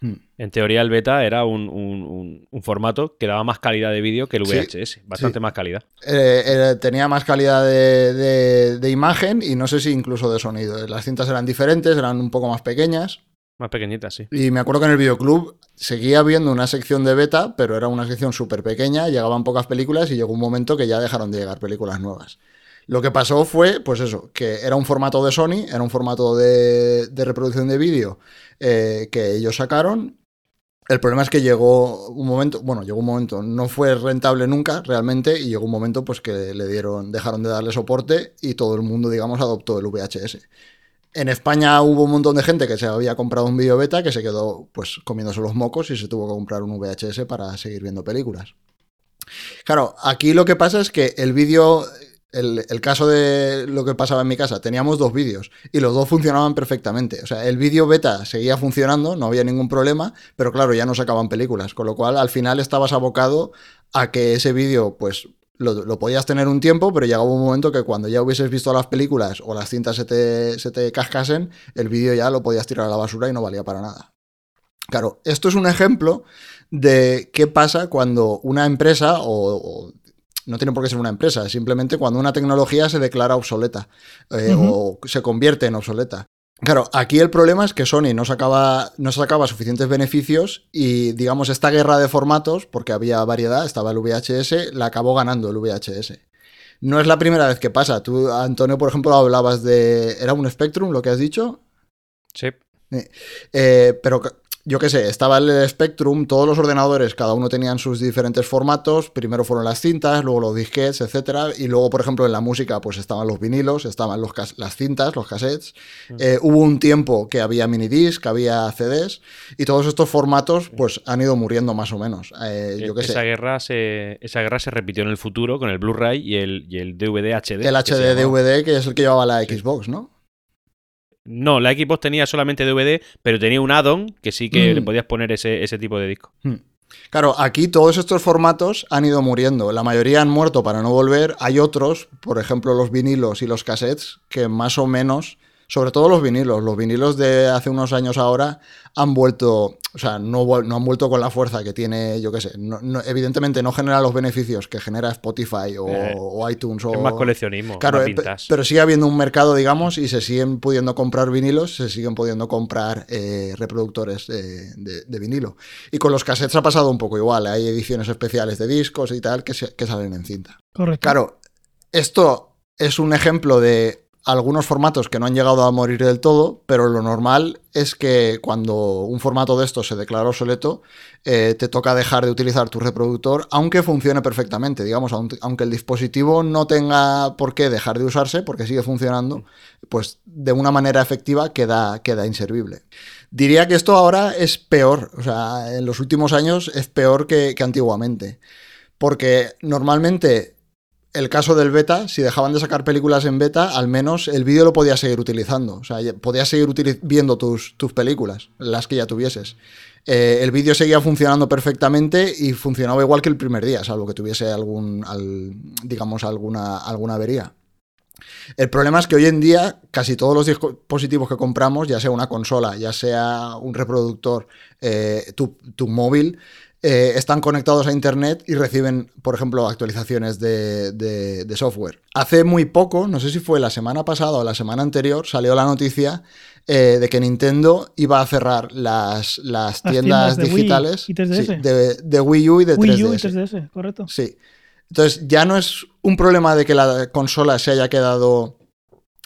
Hmm. En teoría, el beta era un, un- un- un formato que daba más calidad de vídeo que el Sí, VHS. Bastante sí. más calidad. Eh, eh, tenía más calidad de, de- de imagen y no sé si incluso de sonido. Las cintas eran diferentes, eran un poco más pequeñas. Más pequeñita, sí. Y me acuerdo que en el videoclub seguía habiendo una sección de beta, pero era una sección súper pequeña, llegaban pocas películas y llegó un momento que ya dejaron de llegar películas nuevas. Lo que pasó fue, pues eso, que era un formato de Sony, era un formato de, reproducción de vídeo eh, que ellos sacaron. El problema es que llegó un momento, bueno, llegó un momento, no fue rentable nunca realmente y llegó un momento pues que le dieron, dejaron de darle soporte y todo el mundo, digamos, adoptó el VHS. En España hubo un montón de gente que se había comprado un vídeo beta que se quedó pues comiéndose los mocos y se tuvo que comprar un VHS para seguir viendo películas. Claro, aquí lo que pasa es que el vídeo, el, el caso de lo que pasaba en mi casa, teníamos dos vídeos y los dos funcionaban perfectamente. O sea, el vídeo beta seguía funcionando, no había ningún problema, pero claro, ya no sacaban películas, con lo cual al final estabas abocado a que ese vídeo pues lo, lo podías tener un tiempo, pero llegaba un momento que cuando ya hubieses visto las películas o las cintas se te, se te cascasen, el vídeo ya lo podías tirar a la basura y no valía para nada. Claro, esto es un ejemplo de qué pasa cuando una empresa o, o no tiene por qué ser una empresa, es simplemente cuando una tecnología se declara obsoleta eh, o se convierte en obsoleta. Claro, aquí el problema es que Sony no sacaba, no sacaba suficientes beneficios y, digamos, esta guerra de formatos, porque había variedad, estaba el VHS, la acabó ganando el VHS. No es la primera vez que pasa. Tú, Antonio, por ejemplo, hablabas de... ¿Era un Spectrum lo que has dicho? Sí. Eh, pero yo qué sé, estaba el Spectrum, todos los ordenadores, cada uno tenían sus diferentes formatos. Primero fueron las cintas, luego los disquetes, etcétera. Y luego, por ejemplo, en la música, pues estaban los vinilos, estaban los las cintas, los cassettes. Mm. Eh, hubo un tiempo que había minidisc, que había CDs, y todos estos formatos, pues han ido muriendo más o menos. Eh, yo qué esa sé. guerra se esa guerra se repitió en el futuro con el Blu-ray y el, y el DVD HD. El que se HD llamaba. DVD, que es el que llevaba la Xbox, ¿no? No, la Xbox tenía solamente DVD, pero tenía un add-on que sí que Mm. le podías poner ese, ese tipo de disco. Hmm. Claro, aquí todos estos formatos han ido muriendo. La mayoría han muerto para no volver. Hay otros, por ejemplo, los vinilos y los cassettes, que más o menos, sobre todo los vinilos, los vinilos de hace unos años ahora han vuelto, o sea, no, han vuelto con la fuerza que tiene, yo qué sé, no- no- evidentemente no genera los beneficios que genera Spotify o, Eh, o iTunes o... Es más coleccionismo, Claro, más eh, pero sigue habiendo un mercado, digamos, y se siguen pudiendo comprar vinilos, se siguen pudiendo comprar eh, reproductores de, de vinilo. Y con los cassettes ha pasado un poco igual, hay ediciones especiales de discos y tal que, se- que salen en cinta. Correcto. Claro, esto es un ejemplo de algunos formatos que no han llegado a morir del todo, pero lo normal es que cuando un formato de estos se declara obsoleto, eh, te toca dejar de utilizar tu reproductor, aunque funcione perfectamente. Digamos, aun- aunque el dispositivo no tenga por qué dejar de usarse, porque sigue funcionando, pues de una manera efectiva queda, queda inservible. Diría que esto ahora es peor, o sea, en los últimos años es peor que, que antiguamente. Porque normalmente el caso del beta, si dejaban de sacar películas en beta, al menos el vídeo lo podías seguir utilizando. O sea, podías seguir viendo tus, tus películas, las que ya tuvieses. Eh, el vídeo seguía funcionando perfectamente y funcionaba igual que el primer día, salvo que tuviese algún, al- digamos, alguna, alguna avería. El problema es que hoy en día casi todos los dispositivos que compramos, ya sea una consola, ya sea un reproductor, eh, tu, tu móvil, eh, están conectados a Internet y reciben, por ejemplo, actualizaciones de, de- de software. Hace muy poco, no sé si fue la semana pasada o la semana anterior, salió la noticia eh, de que Nintendo iba a cerrar las, las Las tiendas tiendas de Wii digitales y 3DS. sí, de, de Wii U y de Wii 3DS. U y 3DS, correcto. Sí. Entonces, ya no es un problema de que la consola se haya quedado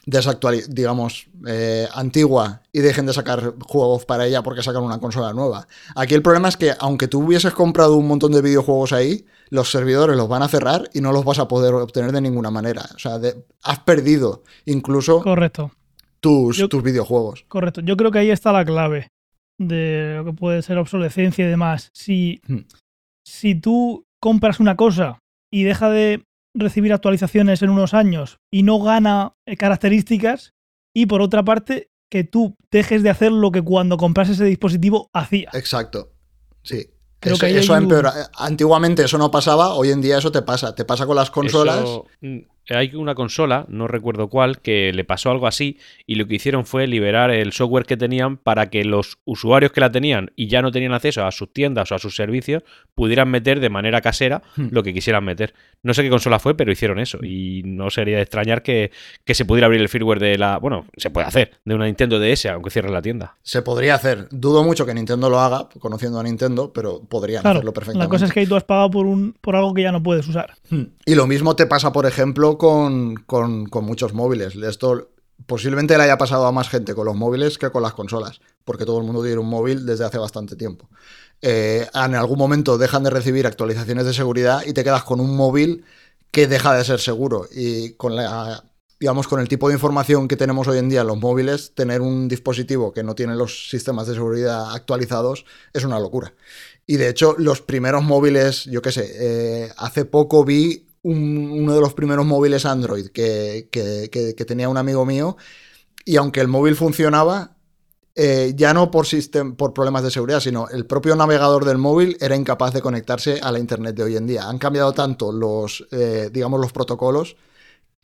desactualizada, digamos, eh, antigua y dejen de sacar juegos para ella porque sacan una consola nueva. Aquí el problema es que, aunque tú hubieses comprado un montón de videojuegos ahí, los servidores los van a cerrar y no los vas a poder obtener de ninguna manera. O sea, de- has perdido incluso Correcto, tus, Yo- tus videojuegos. correcto. Yo creo que ahí está la clave de lo que puede ser obsolescencia y demás. Si, Hmm. si tú compras una cosa y deja de recibir actualizaciones en unos años y no gana eh, características, y por otra parte, que tú dejes de hacer lo que cuando compras ese dispositivo hacía. Exacto. Sí. Creo eso que eso. Antiguamente eso no pasaba, hoy en día eso te pasa. Te pasa con las consolas. Eso, mm, hay una consola, no recuerdo cuál, que le pasó algo así y lo que hicieron fue liberar el software que tenían para que los usuarios que la tenían y ya no tenían acceso a sus tiendas o a sus servicios pudieran meter de manera casera Hmm. lo que quisieran meter. No sé qué consola fue, pero hicieron eso y no sería de extrañar que, que se pudiera abrir el firmware de la... Bueno, se puede hacer, de una Nintendo DS, aunque cierre la tienda. Se podría hacer. Dudo mucho que Nintendo lo haga, conociendo a Nintendo, pero podrían Claro, hacerlo perfectamente. la cosa es que ahí tú has pagado por, un, por algo que ya no puedes usar. Hmm. Y lo mismo te pasa, por ejemplo, con, muchos móviles. Esto posiblemente le haya pasado a más gente con los móviles que con las consolas, porque todo el mundo tiene un móvil desde hace bastante tiempo. Eh, en algún momento dejan de recibir actualizaciones de seguridad y te quedas con un móvil que deja de ser seguro. Y con la digamos, con el tipo de información que tenemos hoy en día en los móviles, tener un dispositivo que no tiene los sistemas de seguridad actualizados es una locura. Y de hecho, los primeros móviles, yo qué sé, eh, hace poco vi un- uno de los primeros móviles Android que, que- que- que tenía un amigo mío y aunque el móvil funcionaba, eh, ya no por, sistem- por problemas de seguridad, sino el propio navegador del móvil era incapaz de conectarse a la Internet de hoy en día. Han cambiado tanto los, eh, digamos, los protocolos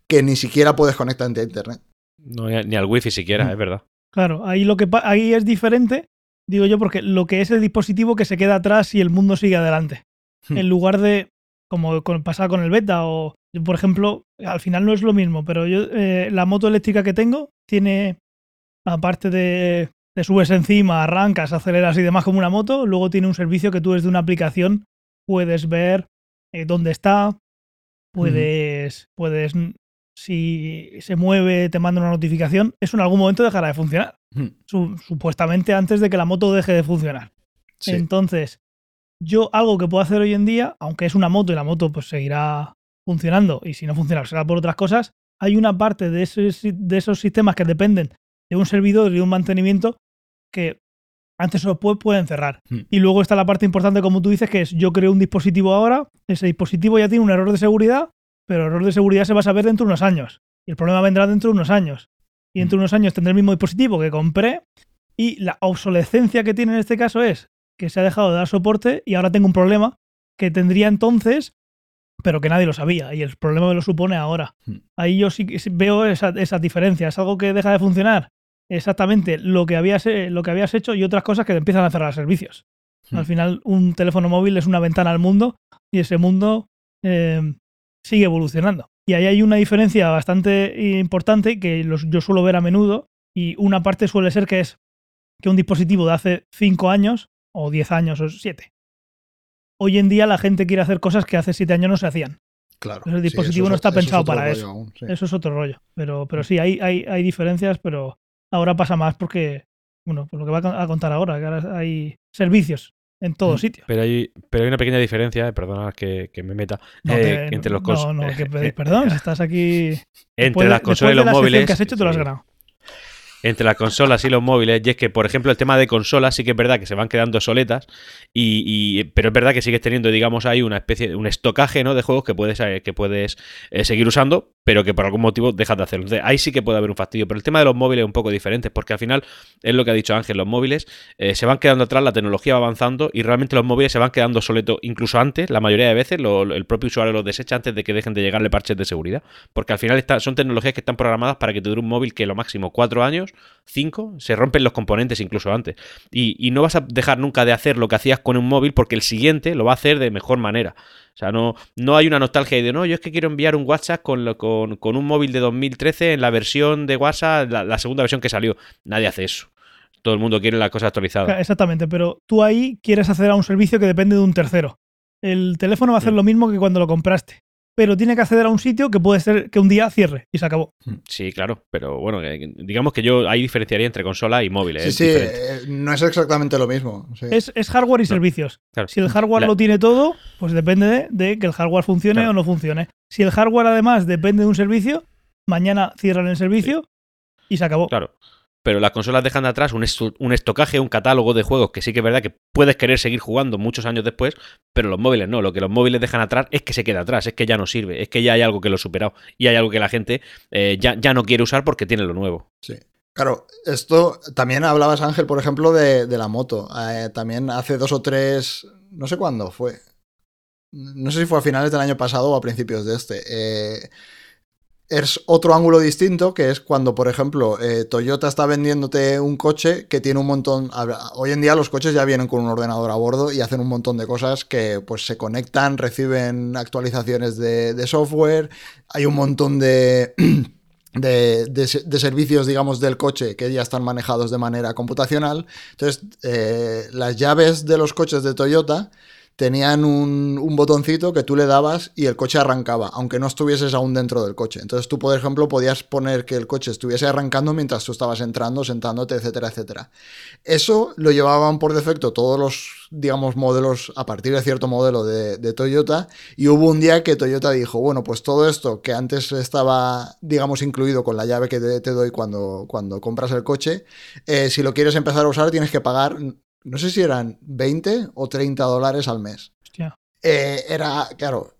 que ni siquiera puedes conectarte a Internet. No, ni, al wifi siquiera, Mm. es verdad. Claro, ahí lo que ahí es diferente, digo yo, porque lo que es el dispositivo que se queda atrás y el mundo sigue adelante. Hmm. En lugar de como con, pasaba con el beta o, por ejemplo, al final no es lo mismo, pero yo eh, la moto eléctrica que tengo tiene, aparte de, te subes encima, arrancas, aceleras y demás como una moto, luego tiene un servicio que tú desde una aplicación puedes ver eh, dónde está, puedes, puedes, si se mueve, te manda una notificación, eso en algún momento dejará de funcionar, su- supuestamente antes de que la moto deje de funcionar. Sí. Entonces, yo algo que puedo hacer hoy en día, aunque es una moto y la moto pues seguirá funcionando y si no funciona será por otras cosas, hay una parte de esos, de esos sistemas que dependen de un servidor y de un mantenimiento que antes o después pueden cerrar. Hmm. Y luego está la parte importante, como tú dices, que es yo creo un dispositivo ahora, ese dispositivo ya tiene un error de seguridad, pero el error de seguridad se va a saber dentro de unos años. Y el problema vendrá dentro de unos años. Y dentro de unos años tendré el mismo dispositivo que compré y la obsolescencia que tiene en este caso es que se ha dejado de dar soporte y ahora tengo un problema que tendría entonces, pero que nadie lo sabía. Y el problema me lo supone ahora. Hmm. Ahí yo sí veo esa, esa diferencia. Es algo que deja de funcionar exactamente lo que, habías, eh, lo que habías hecho y otras cosas que te empiezan a cerrar servicios. Hmm. Al final, un teléfono móvil es una ventana al mundo y ese mundo eh, sigue evolucionando. Y ahí hay una diferencia bastante importante que los- yo suelo ver a menudo y una parte suele ser que es que un dispositivo de hace 5 años o 10 años o 7. Hoy en día la gente quiere hacer cosas que hace 7 años no se hacían. Claro. el Sí, dispositivo no es- está eso es pensado para eso. aún, sí. Eso es otro rollo. Pero, pero sí, hay, hay, hay diferencias, pero ahora pasa más porque, bueno, por lo que va a con- a contar ahora, que ahora hay servicios en todos Mm, sitios. Pero hay, pero hay una pequeña diferencia, eh, perdona que, que me meta, No, eh, entre los no, no, que eh, pedir eh, perdón, si estás aquí. entre después las consolas y de los móviles. que has hecho, te lo has ganado. Entre las consolas y los móviles, y es que, por ejemplo, el tema de consolas sí que es verdad que se van quedando obsoletas, y, y- pero es verdad que sigues teniendo, digamos, ahí una especie de un estocaje ¿no? de juegos que puedes, eh, que puedes eh, seguir usando, pero que por algún motivo dejas de hacerlo. Entonces, ahí sí que puede haber un fastidio, pero el tema de los móviles es un poco diferente, porque al final, es lo que ha dicho Ángel, los móviles eh, se van quedando atrás, la tecnología va avanzando, y realmente los móviles se van quedando obsoletos, incluso antes, la mayoría de veces, el propio usuario los desecha antes de que dejen de llegarle parches de seguridad, porque al final son tecnologías que están programadas para que te dure un móvil que lo máximo cuatro años, cinco, se rompen los componentes incluso antes. Y no vas a dejar nunca de hacer lo que hacías con un móvil porque el siguiente lo va a hacer de mejor manera. O sea, no, no hay una nostalgia de no, yo es que quiero enviar un WhatsApp con, lo- con, con un móvil de 2013 en la versión de WhatsApp, la, la segunda versión que salió. Nadie hace eso. Todo el mundo quiere las cosas actualizadas. Exactamente, pero tú ahí quieres acceder a un servicio que depende de un tercero. El teléfono va a hacer Mm. lo mismo que cuando lo compraste, pero tiene que acceder a un sitio que puede ser que un día cierre y se acabó. Sí, claro, pero bueno, digamos que yo ahí diferenciaría entre consola y móviles. Sí, es sí, eh, no es exactamente lo mismo. sí. Es, es hardware y servicios. Claro. Si el hardware La- lo tiene todo, pues depende de, de que el hardware funcione Claro. o no funcione. Si el hardware además depende de un servicio, mañana cierran el servicio y se acabó. Claro. Pero las consolas dejan de atrás un, estocaje, un catálogo de juegos que sí que es verdad que puedes querer seguir jugando muchos años después, pero los móviles no. Lo que los móviles dejan atrás es que se queda atrás, es que ya no sirve, es que ya hay algo que lo ha superado y hay algo que la gente eh, ya, ya no quiere usar porque tiene lo nuevo. Sí. Claro, esto también hablabas, Ángel, por ejemplo, de, de la moto. Eh, también hace dos o tres, no sé cuándo fue. No sé si fue a finales del año pasado o a principios de este. Eh, es otro ángulo distinto, que es cuando, por ejemplo, eh, Toyota está vendiéndote un coche que tiene un montón... Hoy en día los coches ya vienen con un ordenador a bordo y hacen un montón de cosas que pues se conectan, reciben actualizaciones de, software, hay un montón de... De, de servicios, digamos, del coche que ya están manejados de manera computacional. Entonces, eh, las llaves de los coches de Toyota tenían un, botoncito que tú le dabas y el coche arrancaba, aunque no estuvieses aún dentro del coche. Entonces tú, por ejemplo, podías poner que el coche estuviese arrancando mientras tú estabas entrando, sentándote, etcétera, etcétera. Eso lo llevaban por defecto todos los, digamos, modelos a partir de cierto modelo de, de Toyota y hubo un día que Toyota dijo, bueno, pues todo esto que antes estaba, digamos, incluido con la llave que te, te doy cuando, cuando compras el coche, eh, si lo quieres empezar a usar tienes que pagar, no sé si eran 20 o 30 dólares al mes. Hostia. Eh, era, claro,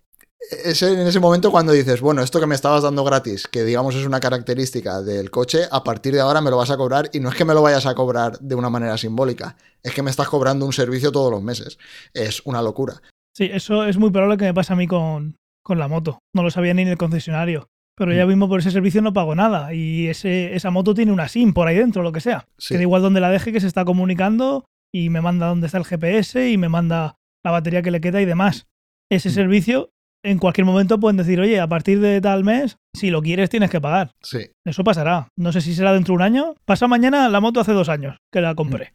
es en ese momento cuando dices, bueno, esto que me estabas dando gratis, que digamos es una característica del coche, a partir de ahora me lo vas a cobrar y no es que me lo vayas a cobrar de una manera simbólica, es que me estás cobrando un servicio todos los meses. Es una locura. Sí, eso es muy probable que me pase a mí con, con la moto. No lo sabía ni en el concesionario. Pero Mm. ya mismo por ese servicio no pago nada. Y ese, esa moto tiene una SIM por ahí dentro, lo que sea. Sí. Que da igual donde la deje, que se está comunicando y me manda dónde está el GPS y me manda la batería que le queda y demás. Ese Mm. servicio en cualquier momento pueden decir, oye, a partir de tal mes, si lo quieres tienes que pagar. Sí. Eso pasará. No sé si será dentro de un año. Pasa mañana la moto hace dos años que la compré.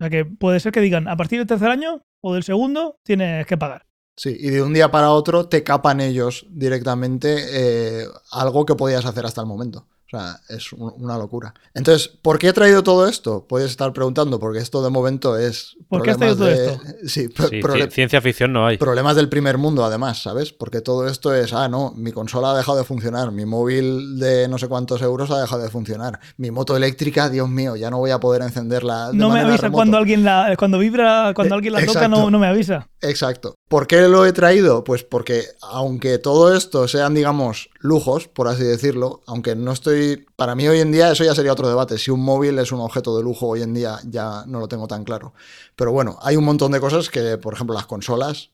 O sea que puede ser que digan, a partir del tercer año o del segundo tienes que pagar. Sí, y de un día para otro te capan ellos directamente eh, algo que podías hacer hasta el momento. O sea, es un- una locura. Entonces, ¿por qué he traído todo esto? Puedes estar preguntando, porque esto de momento es. ¿Por qué has traído problemas todo de- Sí, pro- Sí, ciencia ficción no hay. problemas del primer mundo, además, ¿sabes? Porque todo esto es, ah, no, mi consola ha dejado de funcionar, mi móvil de no sé cuántos euros ha dejado de funcionar, mi moto eléctrica, Dios mío, ya no voy a poder encenderla. De no me avisa remoto. cuando alguien la, cuando vibra, cuando Eh, alguien la toca, no, no me avisa. Exacto. ¿Por qué lo he traído? Pues porque aunque todo esto sean, digamos, lujos, por así decirlo, aunque no estoy, para mí hoy en día eso ya sería otro debate. Si un móvil es un objeto de lujo hoy en día ya no lo tengo tan claro. Pero bueno, hay un montón de cosas que, por ejemplo, las consolas,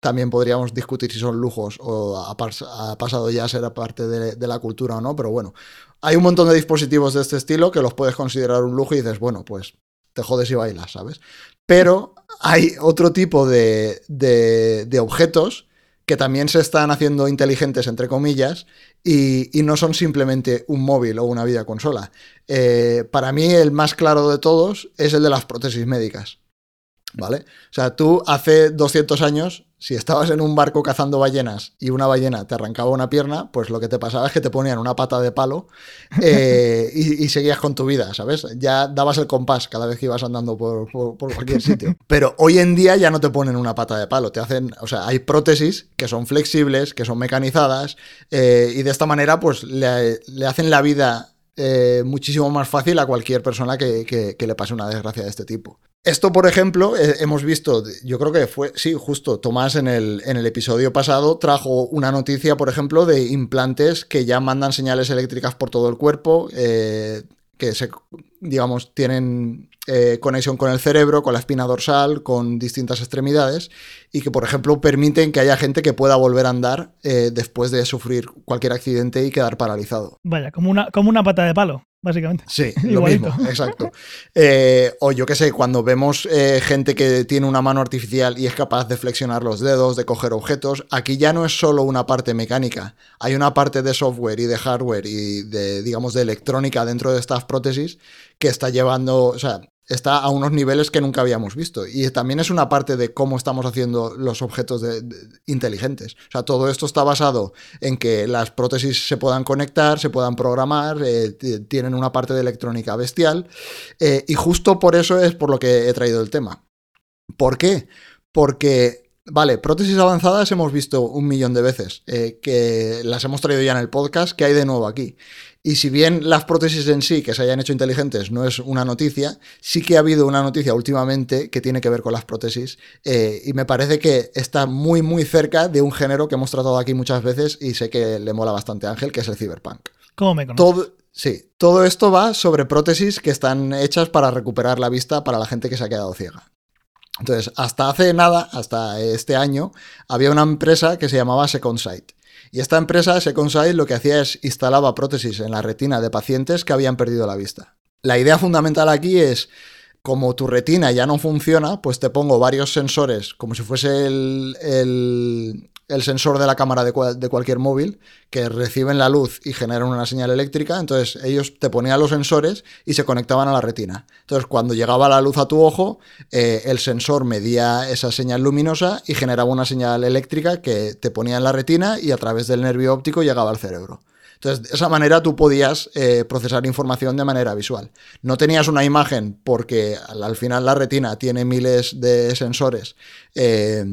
también podríamos discutir si son lujos o ha, pas- ha pasado ya a ser parte de, de la cultura o no, pero bueno, hay un montón de dispositivos de este estilo que los puedes considerar un lujo y dices, bueno, pues te jodes y bailas, ¿sabes? Pero hay otro tipo de, de- objetos que también se están haciendo inteligentes, entre comillas, y, y no son simplemente un móvil o una videoconsola. Eh, para mí el más claro de todos es el de las prótesis médicas. ¿Vale? O sea, tú hace 200 años, si estabas en un barco cazando ballenas y una ballena te arrancaba una pierna, pues lo que te pasaba es que te ponían una pata de palo eh, y, seguías con tu vida, ¿sabes? Ya dabas el compás cada vez que ibas andando por, cualquier sitio. Pero hoy en día ya no te ponen una pata de palo, te hacen, o sea, hay prótesis que son flexibles, que son mecanizadas eh, y de esta manera pues le hacen la vida eh, muchísimo más fácil a cualquier persona que, que- le pase una desgracia de este tipo. Esto, por ejemplo, eh, hemos visto, yo creo que fue, sí, justo, Tomás en el, en el episodio pasado trajo una noticia, por ejemplo, de implantes que ya mandan señales eléctricas por todo el cuerpo, eh, que se, digamos, tienen eh, conexión con el cerebro, con la espina dorsal, con distintas extremidades, y que, por ejemplo, permiten que haya gente que pueda volver a andar eh, después de sufrir cualquier accidente y quedar paralizado. Vaya, como una, como una pata de palo, básicamente. Sí, lo Igualito. mismo, exacto. Eh, o yo qué sé, cuando vemos eh, gente que tiene una mano artificial y es capaz de flexionar los dedos, de coger objetos, aquí ya no es solo una parte mecánica, hay una parte de software y de hardware y de, digamos, de electrónica dentro de estas prótesis que está llevando, o sea, está a unos niveles que nunca habíamos visto. Y también es una parte de cómo estamos haciendo los objetos inteligentes. O sea, todo esto está basado en que las prótesis se puedan conectar, se puedan programar, eh, tienen una parte de electrónica bestial. eh, y justo por eso es por lo que he traído el tema. ¿Por qué? Porque, vale, prótesis avanzadas hemos visto un millón de veces, eh, que las hemos traído ya en el podcast, que hay de nuevo aquí. Y si bien las prótesis en sí que se hayan hecho inteligentes no es una noticia, sí que ha habido una noticia últimamente que tiene que ver con las prótesis eh, y me parece que está muy muy cerca de un género que hemos tratado aquí muchas veces y sé que le mola bastante a Ángel, que es el cyberpunk. ¿Cómo me conoces? Todo, sí, todo esto va sobre prótesis que están hechas para recuperar la vista para la gente que se ha quedado ciega. Entonces, hasta hace nada, hasta este año, había una empresa que se llamaba Second Sight. Y esta empresa, Second Sight, lo que hacía es instalaba prótesis en la retina de pacientes que habían perdido la vista. La idea fundamental aquí es, como tu retina ya no funciona, pues te pongo varios sensores, como si fuese el, el- el sensor de la cámara de, cual- de cualquier móvil, que reciben la luz y generan una señal eléctrica. Entonces ellos te ponían los sensores y se conectaban a la retina. Entonces cuando llegaba la luz a tu ojo, eh, el sensor medía esa señal luminosa y generaba una señal eléctrica que te ponía en la retina y a través del nervio óptico llegaba al cerebro. Entonces, de esa manera tú podías eh, procesar información de manera visual. No tenías una imagen porque al, al final la retina tiene miles de sensores eh,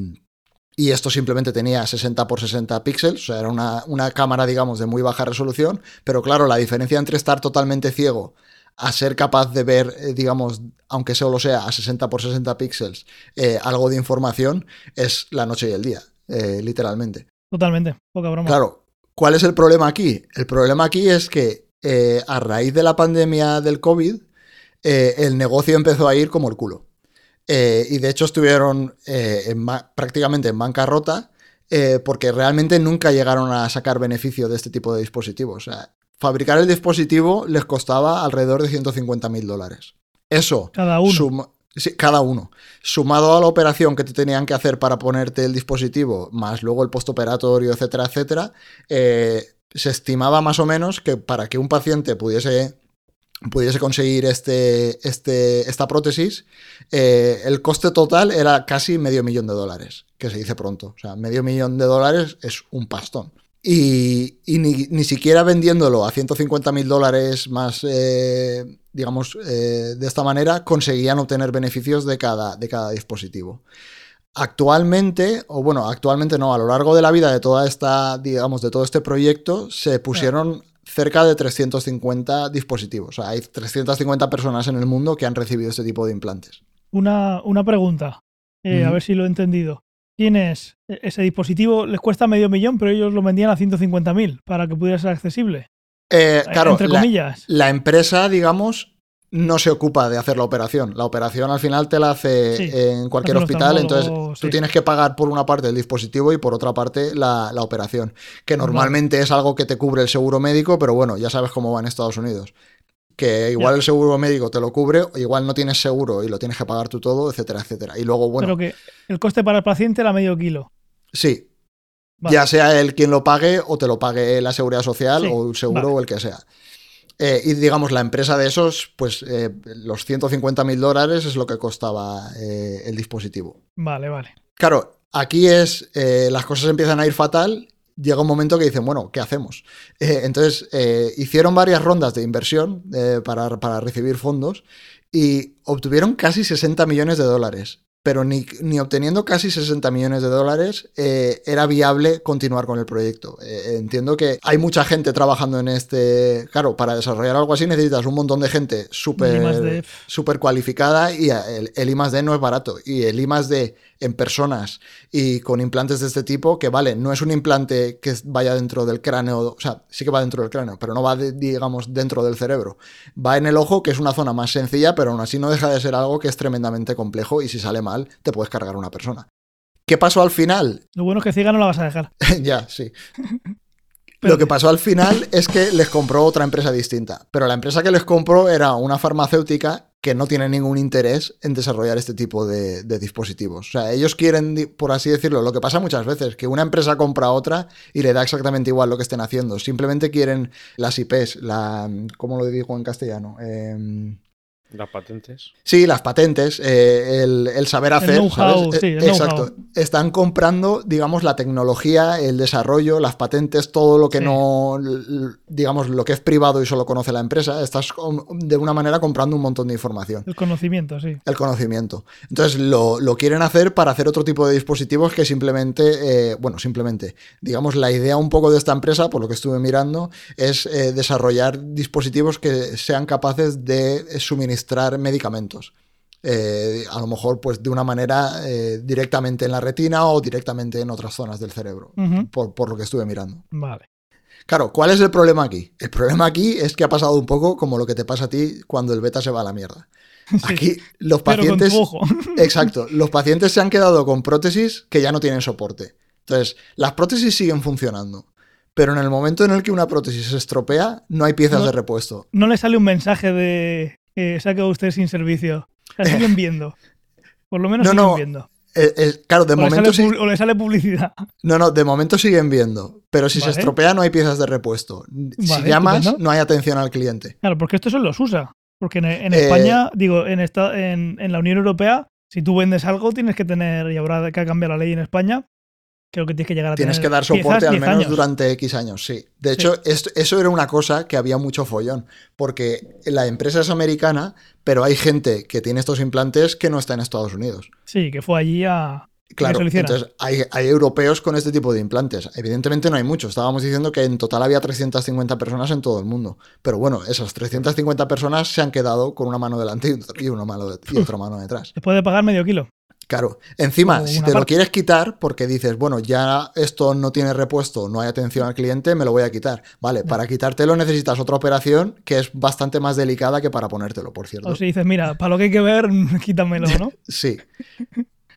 y esto simplemente tenía 60 por 60 píxeles, o sea, era una, una cámara, digamos, de muy baja resolución, pero claro, la diferencia entre estar totalmente ciego a ser capaz de ver, eh, digamos, aunque solo sea a 60 por 60 píxeles, eh, algo de información, es la noche y el día, eh, literalmente. Totalmente, poca broma. Claro, ¿cuál es el problema aquí? El problema aquí es que a raíz de la pandemia del COVID, el negocio empezó a ir como el culo. Eh, y de hecho estuvieron eh, en prácticamente en bancarrota eh, porque realmente nunca llegaron a sacar beneficio de este tipo de dispositivos. O sea, fabricar el dispositivo les costaba alrededor de 150 mil dólares. Eso, Cada uno. Sí, cada uno. Sumado a la operación que te tenían que hacer para ponerte el dispositivo, más luego el postoperatorio, etcétera, etcétera, se estimaba más o menos que para que un paciente pudiese, pudiese conseguir este, este, esta prótesis, eh, el coste total era casi medio millón de dólares, que se dice pronto. O sea, medio millón de dólares es un pastón. Y, ni siquiera vendiéndolo a 150 mil dólares más, eh, digamos, eh, de esta manera, conseguían obtener beneficios de cada, de cada dispositivo. Actualmente, o bueno, actualmente no, a lo largo de la vida de toda esta, digamos, de todo este proyecto, se pusieron cerca de 350 dispositivos. O sea, hay 350 personas en el mundo que han recibido este tipo de implantes. Una, una pregunta, eh, a ver si lo he entendido. Tienes e- ese dispositivo, les cuesta medio millón, pero ellos lo vendían a 150.000 para que pudiera ser accesible. Eh, Eh, claro, Entre la- comillas. La empresa, digamos, no se ocupa de hacer la operación. La operación al final te la hace Sí, en cualquier hospital, entonces tú tienes que pagar por una parte el dispositivo y por otra parte la, la operación, que normalmente es algo que te cubre el seguro médico, pero bueno, ya sabes cómo va en Estados Unidos. Que igual Ya. el seguro médico te lo cubre, o igual no tienes seguro y lo tienes que pagar tú todo, etcétera, etcétera. Y luego, bueno, Pero que el coste para el paciente era medio kilo. sí, Vale. ya sea él quien lo pague o te lo pague la seguridad social Sí, o el seguro vale. o el que sea. Eh, y digamos, la empresa de esos, pues eh, los 150 mil dólares es lo que costaba eh, el dispositivo. Vale, vale. Claro, aquí es, eh, las cosas empiezan a ir fatal, llega un momento que dicen, bueno, ¿qué hacemos? Entonces, hicieron varias rondas de inversión para, para recibir fondos y obtuvieron casi 60 millones de dólares. Pero ni, ni obteniendo casi 60 millones de dólares eh, era viable continuar con el proyecto. Eh, entiendo que hay mucha gente trabajando en este... Claro, para desarrollar algo así necesitas un montón de gente súper cualificada y el, el I más D no es barato. Y el I más D en personas y con implantes de este tipo, que vale, no es un implante que vaya dentro del cráneo, o sea, sí que va dentro del cráneo, pero no va, de- digamos, dentro del cerebro. Va en el ojo, que es una zona más sencilla, pero aún así no deja de ser algo que es tremendamente complejo y si sale mal, te puedes cargar una persona. ¿Qué pasó al final? Lo bueno es que ciega no la vas a dejar. ya, sí. Lo que pasó al final es que les compró otra empresa distinta, pero la empresa que les compró era una farmacéutica que no tiene ningún interés en desarrollar este tipo de, dispositivos. O sea, ellos quieren, por así decirlo, lo que pasa muchas veces, que una empresa compra a otra y le da exactamente igual lo que estén haciendo. Simplemente quieren las IPs, la, ¿cómo lo digo en castellano? Em, Las patentes. Sí, las patentes, eh, el, el saber hacer. know-how, ¿sabes? sí, el Exacto. Están comprando, digamos, la tecnología, el desarrollo, las patentes, todo lo que Sí. no, digamos, lo que es privado y solo conoce la empresa. Estás com- de una manera comprando un montón de información. El conocimiento, sí. El conocimiento. Entonces lo, lo quieren hacer para hacer otro tipo de dispositivos que simplemente, eh, bueno, simplemente, digamos, la idea un poco de esta empresa, por lo que estuve mirando, es eh, desarrollar dispositivos que sean capaces de eh, suministrar medicamentos. Eh, a lo mejor, pues de una manera eh, directamente en la retina o directamente en otras zonas del cerebro, por, por lo que estuve mirando. Vale. Claro, ¿cuál es el problema aquí? El problema aquí es que ha pasado un poco como lo que te pasa a ti cuando el beta se va a la mierda. Aquí los Pero con pacientes... tu ojo. Exacto. Los pacientes se han quedado con prótesis que ya no tienen soporte. Entonces, las prótesis siguen funcionando. Pero en el momento en el que una prótesis se estropea, no hay piezas No. de repuesto. No le sale un mensaje de eh, se ha quedado usted sin servicio. La siguen viendo. Por lo menos No, siguen no, viendo. Eh, eh, claro, de O le, momento, sale o le sale publicidad. no, no, de momento siguen viendo. Pero si se estropea, no hay piezas de repuesto. si Vale, llamas, no hay atención al cliente. Claro, porque esto solo los usa. Porque en, en Eh, España, digo, en, esta, en, en la Unión Europea, si tú vendes algo, tienes que tener, y habrá que cambiar la ley en España, creo que tienes que llegar a Tienes tener que dar piezas soporte al 10 menos años. durante X años, sí. De hecho, esto- eso era una cosa que había mucho follón, porque la empresa es americana, pero hay gente que tiene estos implantes que no está en Estados Unidos. Sí, que fue allí a... Claro, entonces hay, hay europeos con este tipo de implantes. Evidentemente no hay muchos. Estábamos diciendo que en total había 350 personas en todo el mundo. Pero bueno, esas 350 personas se han quedado con una mano delante una mano y otra mano detrás. Después de pagar medio kilo. Claro, encima, si te lo quieres quitar porque dices, bueno, ya esto no tiene repuesto, no hay atención al cliente, me lo voy a quitar. Vale, para quitártelo necesitas otra operación que es bastante más delicada que para ponértelo, por cierto. O si dices, mira, para lo que hay que ver, quítamelo, ¿no? Sí.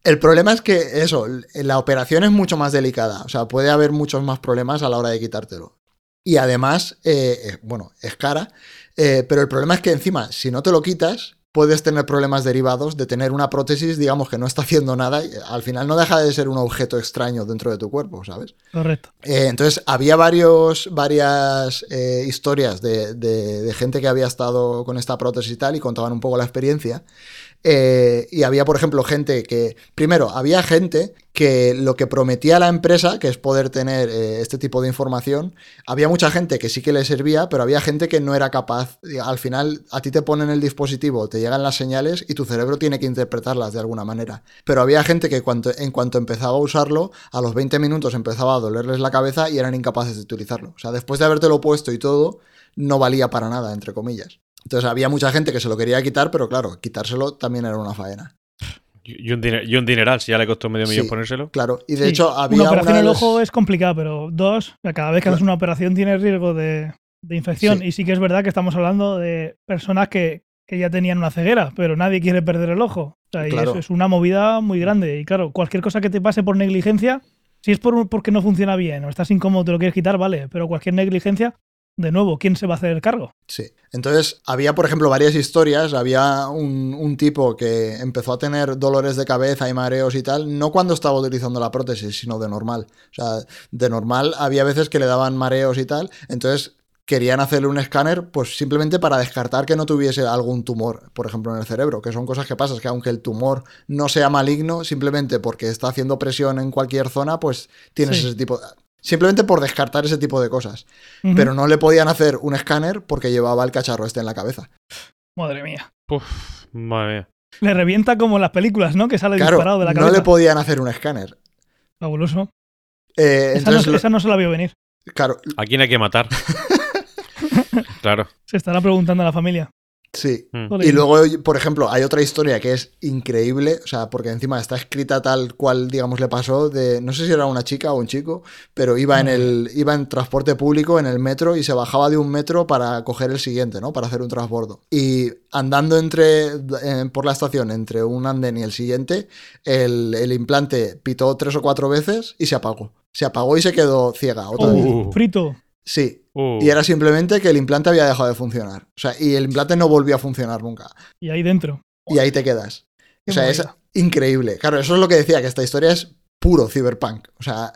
El problema es que eso, la operación es mucho más delicada. O sea, puede haber muchos más problemas a la hora de quitártelo. Y además, eh, eh, bueno, es cara. eh, pero el problema es que encima, si no te lo quitas, puedes tener problemas derivados de tener una prótesis, digamos, que no está haciendo nada y al final no deja de ser un objeto extraño dentro de tu cuerpo, ¿sabes? Correcto. Eh, entonces, había varios, varias eh, historias de, de- de gente que había estado con esta prótesis y tal y contaban un poco la experiencia. Eh, y había, por ejemplo, gente que, primero, había gente que lo que prometía la empresa, que es poder tener eh, este tipo de información, había mucha gente que sí que le servía, pero había gente que no era capaz. Al final, a ti te ponen el dispositivo, te llegan las señales y tu cerebro tiene que interpretarlas de alguna manera. Pero había gente que en cuanto empezaba a usarlo, a los 20 minutos empezaba a dolerles la cabeza y eran incapaces de utilizarlo. O sea, después de habértelo puesto y todo, no valía para nada, entre comillas. Entonces había mucha gente que se lo quería quitar, pero claro, quitárselo también era una faena. Y un, diner- y un dineral, si ya le costó medio millón Sí. ponérselo. Claro, y de Sí, hecho había una operación en el ojo es complicada, pero dos, cada vez que haces una operación tienes riesgo de, de infección. Sí. Y sí que es verdad que estamos hablando de personas que, que ya tenían una ceguera, pero nadie quiere perder el ojo. O sea, y Claro. eso es una movida muy grande. Y claro, cualquier cosa que te pase por negligencia, si es por, porque no funciona bien o estás incómodo, te lo quieres quitar, vale. Pero cualquier negligencia, de nuevo, ¿quién se va a hacer cargo? Sí. Entonces, había, por ejemplo, varias historias. Había un, un tipo que empezó a tener dolores de cabeza y mareos y tal, no cuando estaba utilizando la prótesis, sino de normal. O sea, de normal había veces que le daban mareos y tal. Entonces, querían hacerle un escáner, pues simplemente para descartar que no tuviese algún tumor, por ejemplo, en el cerebro, que son cosas que pasan, que aunque el tumor no sea maligno, simplemente porque está haciendo presión en cualquier zona, pues tienes Sí. ese tipo Simplemente por descartar ese tipo de cosas. Pero no le podían hacer un escáner porque llevaba el cacharro este en la cabeza. Madre mía. Uf, madre mía. Le revienta como en las películas, ¿no? Que sale Claro, disparado de la no cabeza. le podían hacer un escáner. Fabuloso. Eh, Esa, entonces, no, esa no se la vio venir. claro, ¿A quién hay que matar? claro. Se estará preguntando a la familia. Sí. Mm. Y luego, por ejemplo, hay otra historia que es increíble, o sea, porque encima está escrita tal cual, digamos, le pasó de, no sé si era una chica o un chico, pero iba en Mm. el, iba en transporte público, en el metro, y se bajaba de un metro para coger el siguiente, ¿no? Para hacer un transbordo. Y andando entre, eh, por la estación, entre un andén y el siguiente, el, el implante pitó tres o cuatro veces y se apagó. Se apagó y se quedó ciega otra vez. Uh. Frito. Sí, Uh, y era simplemente que el implante había dejado de funcionar. O sea, y el implante no volvió a funcionar nunca. Y ahí dentro. Y ahí te quedas. Qué O sea, es increíble. Claro, eso es lo que decía, que esta historia es puro cyberpunk. O sea,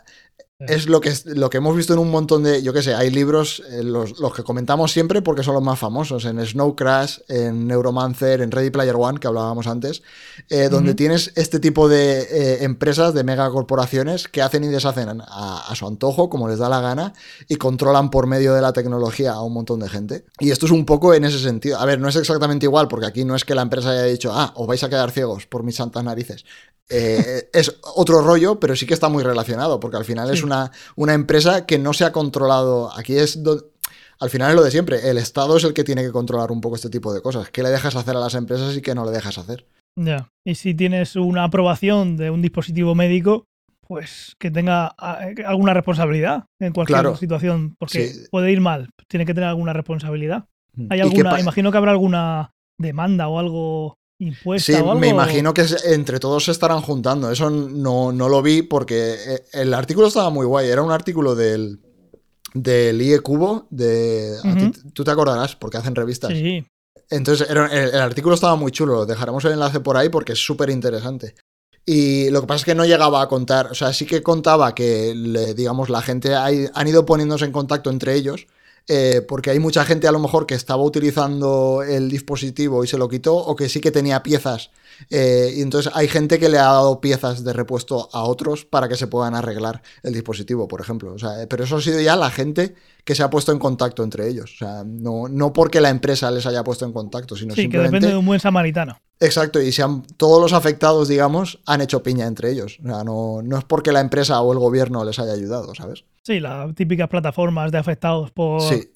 es lo que, es- lo que hemos visto en un montón de, yo qué sé, hay libros, eh, los, los que comentamos siempre porque son los más famosos, en Snow Crash, en Neuromancer, en Ready Player One, que hablábamos antes, eh, donde tienes este tipo de eh, empresas, de megacorporaciones, que hacen y deshacen a, a su antojo, como les da la gana, y controlan por medio de la tecnología a un montón de gente. Y esto es un poco en ese sentido. A ver, no es exactamente igual, porque aquí no es que la empresa haya dicho, ah, os vais a quedar ciegos por mis santas narices. Es otro rollo, pero sí que está muy relacionado, porque al final es Sí. Una, una empresa que no se ha controlado. Aquí es do- Al final es lo de siempre. El Estado es el que tiene que controlar un poco este tipo de cosas. ¿Qué le dejas hacer a las empresas y qué no le dejas hacer? Ya. Y si tienes una aprobación de un dispositivo médico, pues que tenga eh, alguna responsabilidad en cualquier Claro. situación, porque Sí. puede ir mal, tiene que tener alguna responsabilidad. ¿Hay ¿Y qué alguna? Imagino que habrá alguna demanda o algo impuesta Sí, o algo. me imagino que entre todos se estarán juntando. Eso no, no lo vi porque eh, el artículo estaba muy guay. Era un artículo del, del IE Cubo. De, ti- tú te acordarás porque hacen revistas. Sí, Entonces, era- el, el artículo estaba muy chulo. Dejaremos el enlace por ahí porque es súper interesante. Y lo que pasa es que no llegaba a contar, o sea, sí que contaba que, le- digamos, la gente hay- han ido poniéndose en contacto entre ellos, eh, porque hay mucha gente a lo mejor que estaba utilizando el dispositivo y se lo quitó, o que sí que tenía piezas. Eh, y entonces hay gente que le ha dado piezas de repuesto a otros para que se puedan arreglar el dispositivo, por ejemplo. O sea, eh, pero eso ha sido ya la gente que se ha puesto en contacto entre ellos. O sea, no, no porque la empresa les haya puesto en contacto, sino sí, que depende de un buen samaritano. Exacto, y se han- todos los afectados, digamos, han hecho piña entre ellos. O sea, no, no es porque la empresa o el gobierno les haya ayudado, ¿sabes? Sí, las típicas plataformas de afectados por. Sí.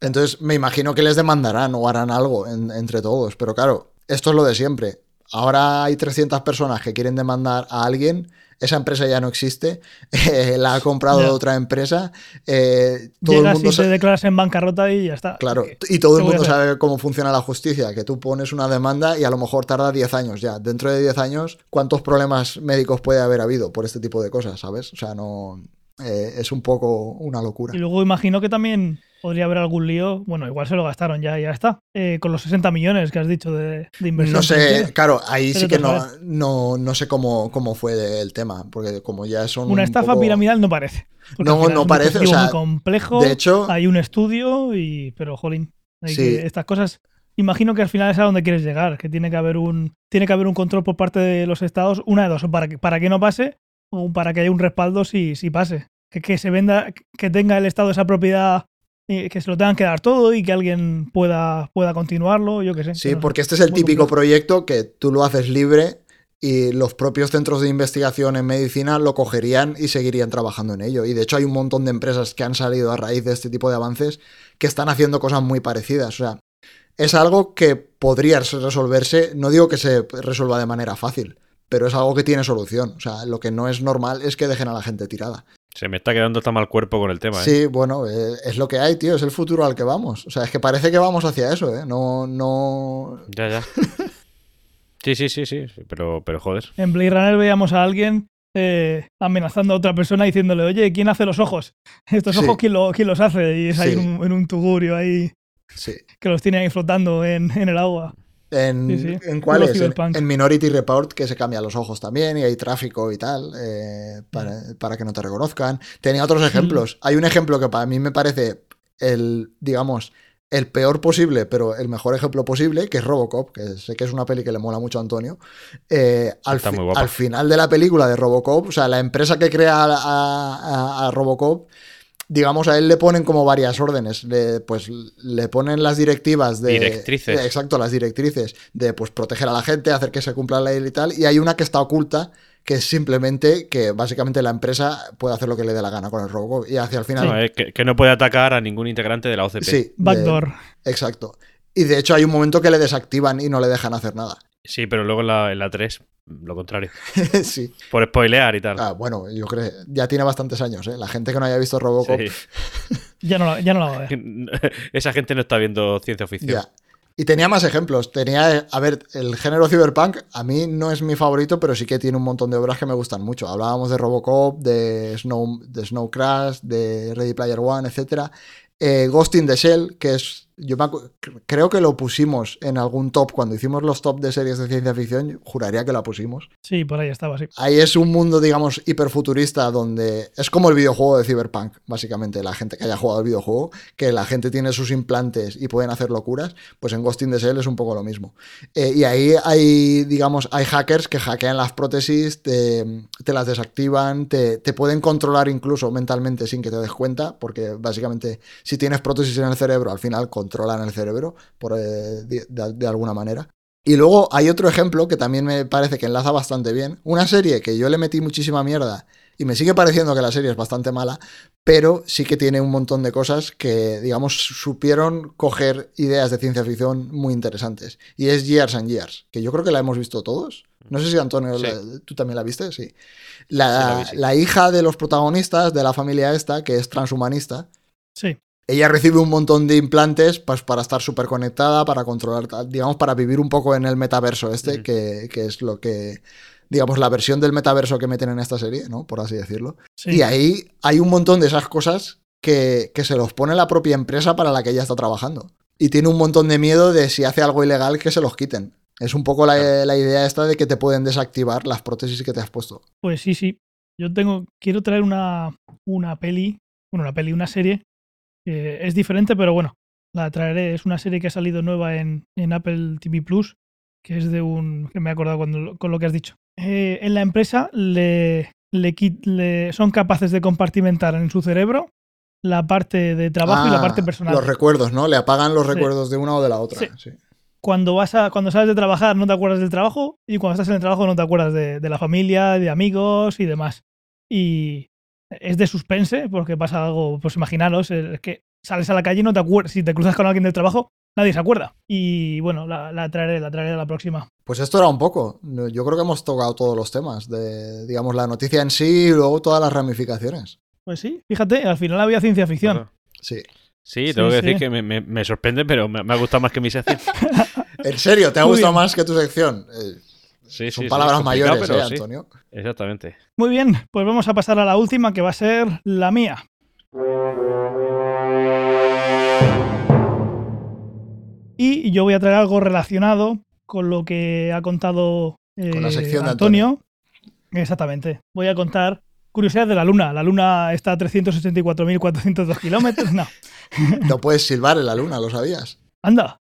Entonces me imagino que les demandarán o harán algo en- entre todos. Pero claro, esto es lo de siempre. Ahora hay 300 personas que quieren demandar a alguien. Esa empresa ya no existe. eh, la ha comprado otra empresa. eh, todo el Llegas mundo y te declaras en bancarrota y ya está. Claro, ¿Qué- y todo el mundo sabe cómo funciona la justicia, que tú pones una demanda y a lo mejor tarda 10 años ya. Dentro de 10 años, ¿cuántos problemas médicos puede haber habido por este tipo de cosas, sabes? O sea, no... eh, es un poco una locura. Y luego imagino que también podría haber algún lío. Bueno, igual se lo gastaron ya, ya está. Eh, con los 60 millones que has dicho de, de inversión. No sé, claro, ahí Pero sí que no, no, no sé cómo, cómo fue el tema, porque como ya son. Una un estafa poco- piramidal no parece. No, no parece, o sea, muy complejo. De hecho, hay un estudio y pero jolín hay Sí. que- estas cosas imagino que al final es a donde quieres llegar que tiene que haber un tiene que haber un control por parte de los estados una de dos para que para que no pase o para que haya un respaldo si, si pase que, que se venda que tenga el estado esa propiedad que se lo tengan que dar todo y que alguien pueda pueda continuarlo yo qué sé sí, porque este es el típico proyecto que tú lo haces libre y los propios centros de investigación en medicina lo cogerían y seguirían trabajando en ello. Y de hecho hay un montón de empresas que han salido a raíz de este tipo de avances que están haciendo cosas muy parecidas. O sea, es algo que podría resolverse, no digo que se resuelva de manera fácil, pero es algo que tiene solución. O sea, lo que no es normal es que dejen a la gente tirada. Se me está quedando tan mal cuerpo con el tema, ¿eh? Sí, bueno, eh, es lo que hay, tío, es el futuro al que vamos. O sea, es que parece que vamos hacia eso, ¿eh? No, no... Ya, ya. Sí, sí, sí, sí, pero, pero joder. en Blade Runner veíamos a alguien eh, amenazando a otra persona diciéndole oye quién hace los ojos estos Sí. ojos quién, lo- quién los hace y es ahí Sí. en un, en un tugurio ahí Sí. que los tiene ahí flotando en, en el agua ¿En, Sí, sí. ¿en Puro cuáles? En, Minority Report, que se cambian los ojos también y hay tráfico y tal, eh, para, para que no te reconozcan. Tenía otros ejemplos. Hay un ejemplo que para mí me parece el, digamos, el peor posible, pero el mejor ejemplo posible, que es Robocop, que sé que es una peli que le mola mucho a Antonio. Eh, al, Está fi- al final de la película de Robocop, o sea, la empresa que crea a, a- a Robocop, digamos, a él le ponen como varias órdenes. Le, pues le ponen las directivas de. Directrices. de- exacto, las directrices de pues proteger a la gente, hacer que se cumpla la ley y tal. Y hay una que está oculta, que es simplemente que básicamente la empresa puede hacer lo que le dé la gana con el Robocop. Y hacia el final. No, es que, que no puede atacar a ningún integrante de la OCP. sí, de- backdoor exacto. Y de hecho hay un momento que le desactivan y no le dejan hacer nada. Sí, pero luego en la, en la 3, lo contrario. sí. Por spoilear y tal. Ah, bueno, yo creo ya tiene bastantes años, ¿eh? La gente que no haya visto Robocop. Sí. ya no, la- ya no la va a ver Esa gente no está viendo ciencia ficción. Ya. Y tenía más ejemplos. Tenía, a ver, el género cyberpunk a mí no es mi favorito, pero sí que tiene un montón de obras que me gustan mucho. Hablábamos de Robocop, de Snow, de Snow Crash, de Ready Player One, etc. Ghost in the Shell, que es, yo me creo que lo pusimos en algún top cuando hicimos los top de series de ciencia ficción, juraría que la pusimos. sí por ahí estaba sí Ahí es un mundo, digamos, hiperfuturista donde es como el videojuego de Cyberpunk, básicamente. La gente que haya jugado el videojuego, que la gente tiene sus implantes y pueden hacer locuras, pues en Ghost in the Shell es un poco lo mismo. Eh, y ahí hay, digamos, hay hackers que hackean las prótesis, te, te las desactivan, te, te pueden controlar incluso mentalmente sin que te des cuenta, porque básicamente si tienes prótesis en el cerebro, al final controlan el cerebro por, eh, de- de- de alguna manera. Y luego hay otro ejemplo que también me parece que enlaza bastante bien. Una serie que yo le metí muchísima mierda y me sigue pareciendo que la serie es bastante mala, pero sí que tiene un montón de cosas que, digamos, supieron coger ideas de ciencia ficción muy interesantes. Y es Years and Years, que yo creo que la hemos visto todos. No sé si Antonio, Sí. la- tú también la viste, sí. Sí, La, la vi, sí. la hija de los protagonistas de la familia esta, que es transhumanista, sí ella recibe un montón de implantes pues, para estar súper conectada, para controlar, digamos, para vivir un poco en el metaverso este, que, que es lo que, digamos, la versión del metaverso que meten en esta serie, ¿no? Por así decirlo. sí Y ahí hay un montón de esas cosas que, que se los pone la propia empresa para la que ella está trabajando. Y tiene un montón de miedo de si hace algo ilegal que se los quiten. Es un poco la, la idea esta de que te pueden desactivar las prótesis que te has puesto. Pues sí, sí. Yo tengo, quiero traer una, una peli, bueno, una peli, una serie, que es diferente, pero bueno, la traeré. Es una serie que ha salido nueva en, en Apple TV Plus, que es de un, que me he acordado cuando, con lo que has dicho. Eh, en la empresa le, le, son capaces de compartimentar en su cerebro la parte de trabajo y la Ah, parte personal. Los recuerdos, ¿no? Le apagan los Sí. recuerdos de una o de la otra. Sí. sí. cuando vas a, cuando sales de trabajar no te acuerdas del trabajo y cuando estás en el trabajo no te acuerdas de, de la familia, de amigos y demás. Y es de suspense porque pasa algo, pues imaginaros, es que sales a la calle y no te acuerdas, si te cruzas con alguien del trabajo, nadie se acuerda. Y bueno, la, la traeré, la traeré a la próxima. Pues esto era un poco. Yo creo que hemos tocado todos los temas de, digamos, la noticia en sí y luego todas las ramificaciones. Pues sí, fíjate, al final había ciencia ficción. Claro. Sí. Sí, Sí, tengo que decir sí. que me, me- me sorprende, pero me, me ha gustado más que mi sección. ¿En serio? ¿Te ha gustado más que tu sección? Eh, Sí, son sí, palabras mayores, pero ¿eh, sí, Antonio? exactamente. Muy bien, pues vamos a pasar a la última que va a ser la mía. Y yo voy a traer algo relacionado con lo que ha contado Con la eh, sección de Antonio. Exactamente. Voy a contar curiosidades de la Luna. La Luna está a 384.402 kilómetros. No. No puedes silbar en la luna, ¿lo sabías? Anda.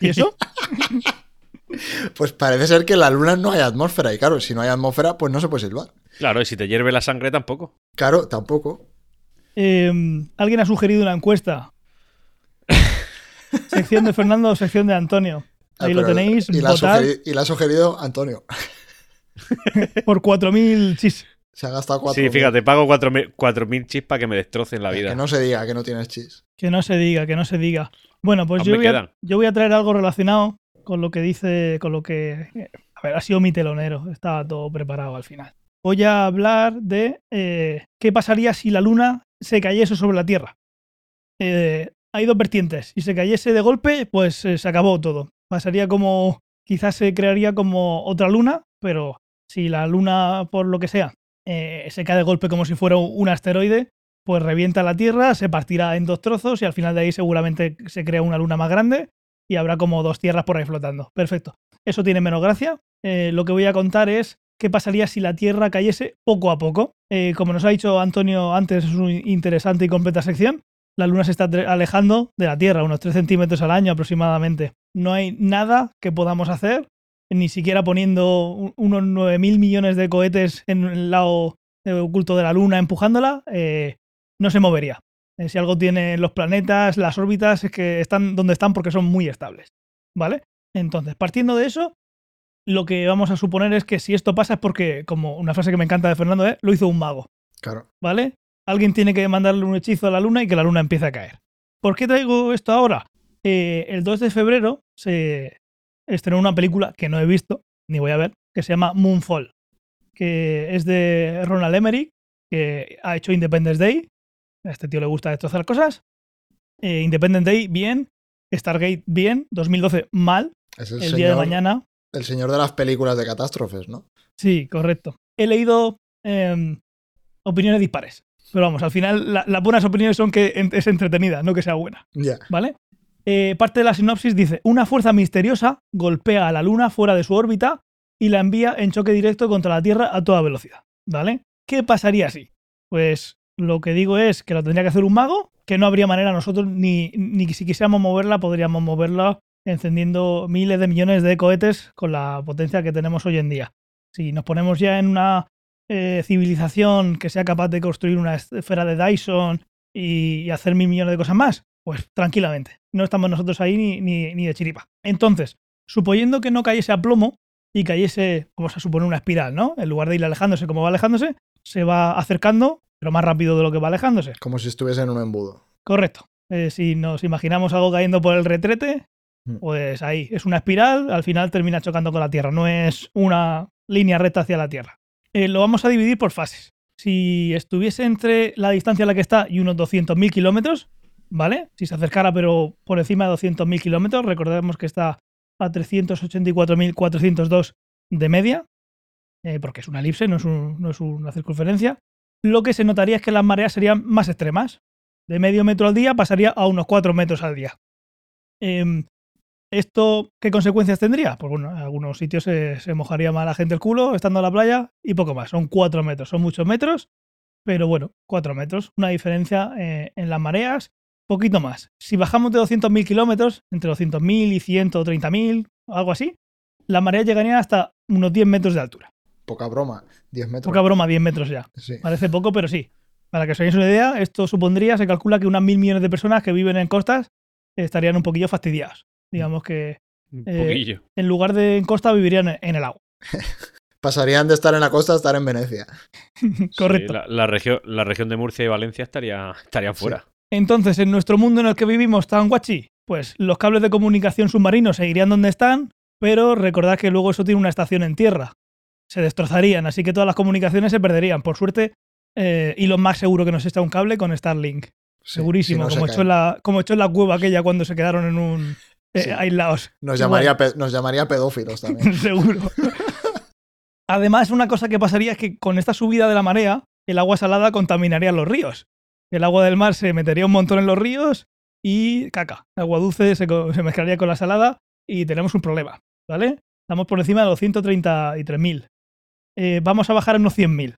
¿Y eso? Pues parece ser que en la luna no hay atmósfera. Y claro, si no hay atmósfera, pues no se puede silbar. Claro, y si te hierve la sangre tampoco. Claro, tampoco. Eh, Alguien ha sugerido una encuesta. Sección de Fernando o sección de Antonio. Ah, Ahí lo tenéis. Y la, ha Votad sugeri- y la ha sugerido Antonio. por 4.000 chis. Se ha gastado cuatro. Sí, fíjate, pago 4.000 4.000 chis para que me destrocen la vida. Que no se diga que no tienes chis. Que no se diga, que no se diga. Bueno, pues yo voy, a, yo voy a traer algo relacionado con lo que dice, con lo que... A ver, ha sido mi telonero, estaba todo preparado al final. Voy a hablar de eh, qué pasaría si la luna se cayese sobre la Tierra. Eh, hay dos vertientes. Si se cayese de golpe, pues eh, se acabó todo. Pasaría como... Quizás se crearía como otra luna, pero si la luna, por lo que sea, se cae de golpe como si fuera un asteroide, pues revienta la Tierra, se partirá en dos trozos y al final de ahí seguramente se crea una luna más grande y habrá como dos tierras por ahí flotando. Perfecto. Eso tiene menos gracia. Eh, lo que voy a contar es qué pasaría si la Tierra cayese poco a poco. Eh, como nos ha dicho Antonio antes, es una interesante y completa sección. La Luna se está alejando de la Tierra, unos 3 centímetros al año aproximadamente. No hay nada que podamos hacer, ni siquiera poniendo un- unos 9.000 millones de cohetes en el lado eh, oculto de la Luna empujándola. no se movería. Eh, si algo tiene los planetas, las órbitas, es que están donde están porque son muy estables. ¿Vale? Entonces, partiendo de eso, lo que vamos a suponer es que si esto pasa es porque, como una frase que me encanta de Fernando, ¿eh? lo hizo un mago. Claro. ¿Vale? Alguien tiene que mandarle un hechizo a la luna y que la luna empiece a caer. ¿Por qué traigo esto ahora? Eh, el 2 de febrero se estrenó una película que no he visto, ni voy a ver, que se llama Moonfall, que es de Ronald Emmerich, que ha hecho Independence Day. A este tío le gusta destrozar cosas. Eh, Independence Day, bien. Stargate, bien. 2012, mal. Es el, El señor, día de mañana, el señor de las películas de catástrofes, ¿no? Sí, correcto. He leído em, opiniones dispares. Pero vamos, al final la- las buenas opiniones son que es entretenida, no que sea buena, Ya. ¿vale? Eh, parte de la sinopsis dice, una fuerza misteriosa golpea a la Luna fuera de su órbita y la envía en choque directo contra la Tierra a toda velocidad, ¿vale? ¿Qué pasaría si? Pues lo que digo es que lo tendría que hacer un mago, que no habría manera nosotros, ni, ni si quisiéramos moverla, podríamos moverla encendiendo miles de millones de cohetes con la potencia que tenemos hoy en día. Si nos ponemos ya en una eh, civilización que sea capaz de construir una esfera de Dyson y, y hacer mil millones de cosas más, pues tranquilamente. No estamos nosotros ahí ni, ni, ni de chiripa. Entonces, suponiendo que no cayese a plomo y cayese, vamos a suponer, una espiral, ¿no? En lugar de ir alejándose como va alejándose, se va acercando, pero más rápido de lo que va alejándose. Como si estuviese en un embudo. Correcto. Eh, si nos imaginamos algo cayendo por el retrete, Mm. pues ahí es una espiral, al final termina chocando con la Tierra, no es una línea recta hacia la Tierra. Eh, lo vamos a dividir por fases. Si estuviese entre la distancia a la que está y unos 200.000 kilómetros, ¿vale? Si se acercara pero por encima de 200.000 kilómetros, recordemos que está a 384.402 de media, eh, porque es una elipse, no es, un- no es una circunferencia. Lo que se notaría es que las mareas serían más extremas. De medio metro al día pasaría a unos 4 metros al día. Em, ¿Esto qué consecuencias tendría? Pues bueno, en algunos sitios se, mojaría más la gente el culo estando en la playa y poco más. Son 4 metros, son muchos metros, pero bueno, 4 metros. Una diferencia eh, en las mareas, poquito más. Si bajamos de 200.000 kilómetros, entre 200.000 y 130.000, algo así, las mareas llegarían hasta unos 10 metros de altura. Poca broma. 10 metros. Poca broma, 10 metros ya. Sí. Parece poco, pero sí. Para que os hagáis una idea, esto supondría, se calcula que unas mil millones de personas que viven en costas estarían un poquillo fastidiados. Digamos que Un Eh, poquillo. en lugar de en costa vivirían en el agua. Pasarían de estar en la costa a estar en Venecia. Correcto. Sí, la, la región, la región de Murcia y Valencia estaría, estarían fuera. Entonces, en nuestro mundo en el que vivimos tan guachi, pues los cables de comunicación submarinos seguirían donde están, pero recordad que luego eso tiene una estación en tierra. Se destrozarían, así que todas las comunicaciones se perderían. Por suerte, eh, Elon Musk seguro que nos está un cable con Starlink. Sí, Segurísimo, si no se como, echó en la, como echó en la cueva aquella cuando se quedaron en un... eh, Sí. aislados. Nos llamaría, nos llamaría pedófilos también. Seguro. Además, una cosa que pasaría es que con esta subida de la marea, el agua salada contaminaría los ríos. El agua del mar se metería un montón en los ríos y caca. Agua dulce se, se mezclaría con la salada y tenemos un problema, ¿vale? Estamos por encima de los 133.000. Eh, vamos a bajar a unos 100.000.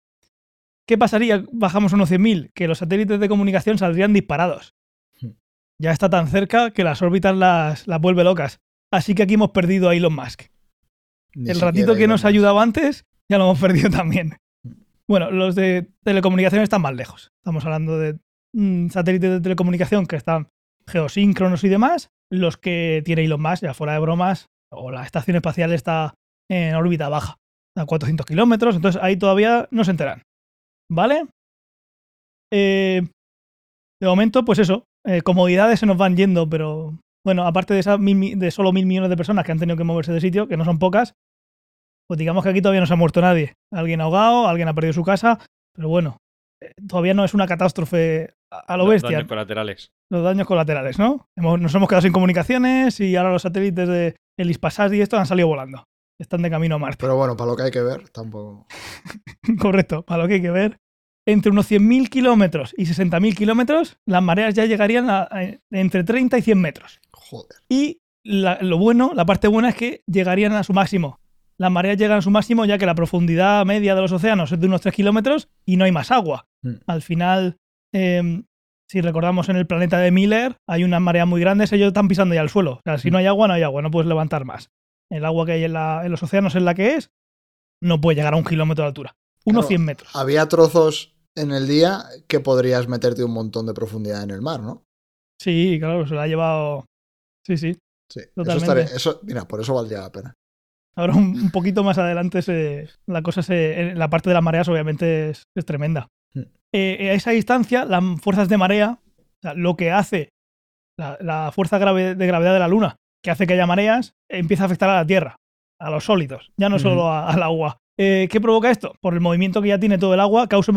¿Qué pasaría? Bajamos a unos 100.000, que los satélites de comunicación saldrían disparados. Hmm. Ya está tan cerca que las órbitas las, las vuelve locas. Así que aquí hemos perdido a Elon Musk. Ni el ratito que nos ayudaba antes, ya lo hemos perdido también. Bueno, los de telecomunicaciones están más lejos. Estamos hablando de mm, satélites de telecomunicación que están geosíncronos y demás. Los que tiene Elon Musk, ya fuera de bromas, o la estación espacial está en órbita baja, a 400 kilómetros, entonces ahí todavía no se enteran. ¿Vale? Eh, de momento, pues eso, eh, comodidades se nos van yendo, pero bueno, aparte de, esas mil mi- de solo mil millones de personas que han tenido que moverse de sitio, que no son pocas, pues digamos que aquí todavía no se ha muerto nadie. Alguien ahogado, alguien ha perdido su casa, pero bueno, eh, todavía no es una catástrofe a, a lo Los bestia. daños colaterales. Los daños colaterales, ¿no? Hemos- nos hemos quedado sin comunicaciones y ahora los satélites de el Ispasat y esto han salido volando. Están de camino a Marte. Pero bueno, para lo que hay que ver, tampoco. Correcto, para lo que hay que ver. Entre unos 100.000 kilómetros y 60.000 kilómetros, las mareas ya llegarían a, a- entre 30 y 100 metros. Joder. Y la- lo bueno, la parte buena es que llegarían a su máximo. Las mareas llegan a su máximo ya que la profundidad media de los océanos es de unos 3 kilómetros y no hay más agua. Mm. Al final, eh, si recordamos en el planeta de Miller, hay unas mareas muy grandes, ellos están pisando ya el suelo. O sea, si no hay agua, no hay agua, no puedes levantar más. El agua que hay en, la- en los océanos es la que es, no puede llegar a un kilómetro de altura. Unos Claro, 100 metros. Había trozos en el día que podrías meterte un montón de profundidad en el mar, ¿no? Sí, claro, se la ha llevado. Sí, sí. Sí. Eso Totalmente. estaría, eso, mira, por eso valdría la pena. Ahora un, un poquito más adelante se- la cosa se, la parte de las mareas obviamente es, es tremenda. Hmm. Eh, a esa distancia, las fuerzas de marea, o sea, lo que hace la, la fuerza grave- de gravedad de la Luna, que hace que haya mareas, empieza a afectar a la Tierra, a los sólidos, ya no solo a- al agua. Eh, ¿Qué provoca esto? Por el movimiento que ya tiene todo el agua, cause,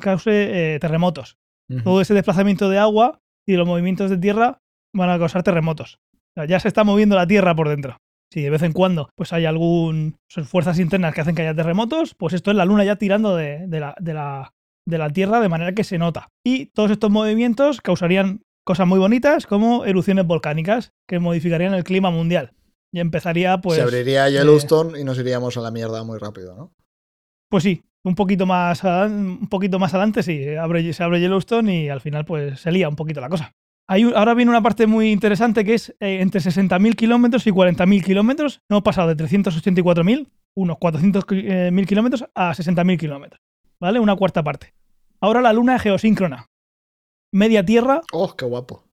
cause eh, terremotos. Todo ese desplazamiento de agua y los movimientos de tierra van a causar terremotos. O sea, ya se está moviendo la tierra por dentro. Si de vez en cuando pues hay algún fuerzas internas que hacen que haya terremotos, pues esto es la luna ya tirando de, de la, de, la, de la tierra de manera que se nota. Y todos estos movimientos causarían cosas muy bonitas como erupciones volcánicas que modificarían el clima mundial. Y empezaría pues... Se abriría Yellowstone y nos iríamos a la mierda muy rápido, ¿no? Pues sí, un poquito más, un poquito más adelante sí, abre, se abre Yellowstone y al final pues se lía un poquito la cosa. Hay ahora viene una parte muy interesante que es eh, entre 60.000 kilómetros y 40.000 kilómetros. Hemos pasado de 384.000, unos 400.000 kilómetros, a 60.000 kilómetros. ¿Vale? Una cuarta parte. Ahora la Luna es geosíncrona. Media Tierra Oh, qué guapo.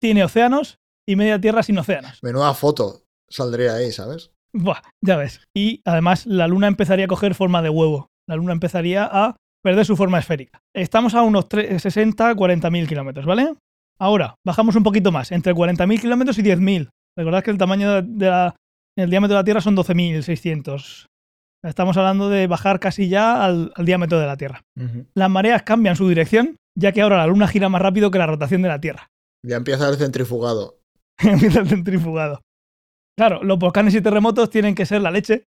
tiene océanos y media Tierra sin océanos. Menuda foto saldría ahí, ¿sabes? Buah, ya ves. Y además la luna empezaría a coger forma de huevo. La luna empezaría a perder su forma esférica. Estamos a unos tre- 60, 40 mil kilómetros, ¿vale? Ahora, bajamos un poquito más, entre 40.000 kilómetros y 10.000. Recordad que el tamaño de de la, el diámetro de la Tierra son 12.600. Estamos hablando de bajar casi ya al, al diámetro de la Tierra. Las mareas cambian su dirección, ya que ahora la Luna gira más rápido que la rotación de la Tierra. Ya empieza el centrifugado. Empieza el centrifugado. Claro, los volcanes y terremotos tienen que ser la leche.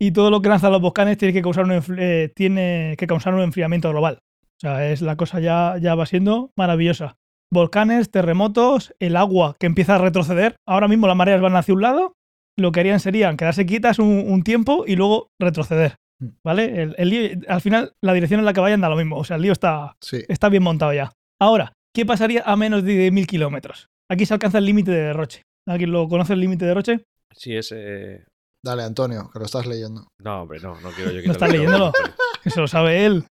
Y todo lo que lanzan los volcanes tiene que causar un, enfri- eh, tiene que causar un enfriamiento global. O sea, es la cosa ya, ya va siendo maravillosa. Volcanes, terremotos, el agua que empieza a retroceder. Ahora mismo las mareas van hacia un lado. Lo que harían serían quedarse quietas un, un tiempo y luego retroceder. ¿Vale? El, el lío- al final, la dirección en la que vayan da lo mismo. O sea, el lío está, Sí. está bien montado ya. Ahora, ¿qué pasaría a menos de 10.000 kilómetros? Aquí se alcanza el límite de derroche. ¿Alguien lo conoce el límite de derroche? Sí, es. eh, Dale, Antonio, que lo estás leyendo. No, hombre, no, no quiero yo ¿No quitarle estás leyéndolo? Que se lo sabe él.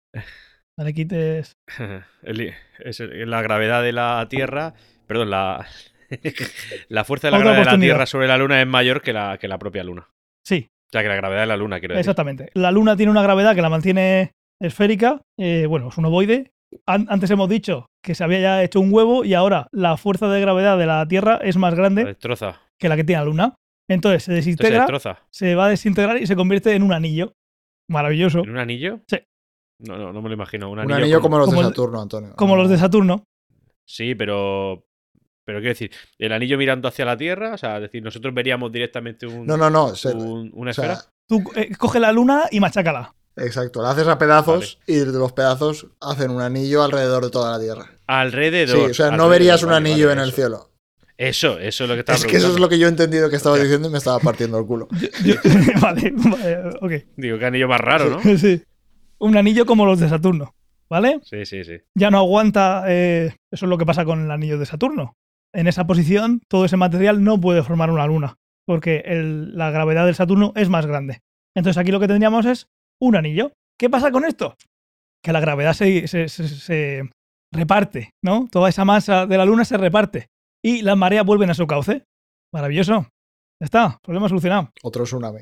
No le quites. El- es el- la gravedad de la Tierra. Perdón, la. la fuerza de la Otra gravedad de la. Tierra sobre la Luna es mayor que la, que la propia Luna. Sí, sea, que la gravedad de la Luna, quiero decir. exactamente. La Luna tiene una gravedad que la mantiene esférica. eh, bueno, es un ovoide. An- antes hemos dicho que se había ya hecho un huevo y ahora la fuerza de gravedad de la Tierra es más grande destroza. que la que tiene la Luna. Entonces se Entonces se desintegra, destroza. se va a desintegrar y se convierte en un anillo. Maravilloso. ¿En un anillo? Sí. No, no, no me lo imagino. Un Un anillo, como los de Saturno, Antonio. Como No. los de Saturno. Sí, pero. Pero quiero decir, el anillo mirando hacia la Tierra, o sea, es decir, nosotros veríamos directamente un, No, no, no. se- un- una o sea, esfera. Tú eh, coge la Luna y machácala. Exacto, la haces a pedazos y de los pedazos hacen un anillo alrededor de toda la Tierra. Alrededor. Sí, o sea, no verías un vale, anillo vale, en el eso. cielo. Eso, eso es lo que estaba Es que eso es lo que yo he entendido que estaba diciendo y me estaba partiendo el culo. Yo- vale, vale, ok. Digo, qué anillo más raro, ¿no? Sí. Un anillo como los de Saturno, ¿vale? Sí, sí, sí. Ya no aguanta. eh, eso es lo que pasa con el anillo de Saturno. En esa posición, todo ese material no puede formar una luna, porque el- la gravedad del Saturno es más grande. Entonces aquí lo que tendríamos es un anillo. ¿Qué pasa con esto? Que la gravedad se, se- se- se reparte, ¿no? Toda esa masa de la luna se reparte y las mareas vuelven a su cauce. Maravilloso. Ya está, problema solucionado. Otro tsunami.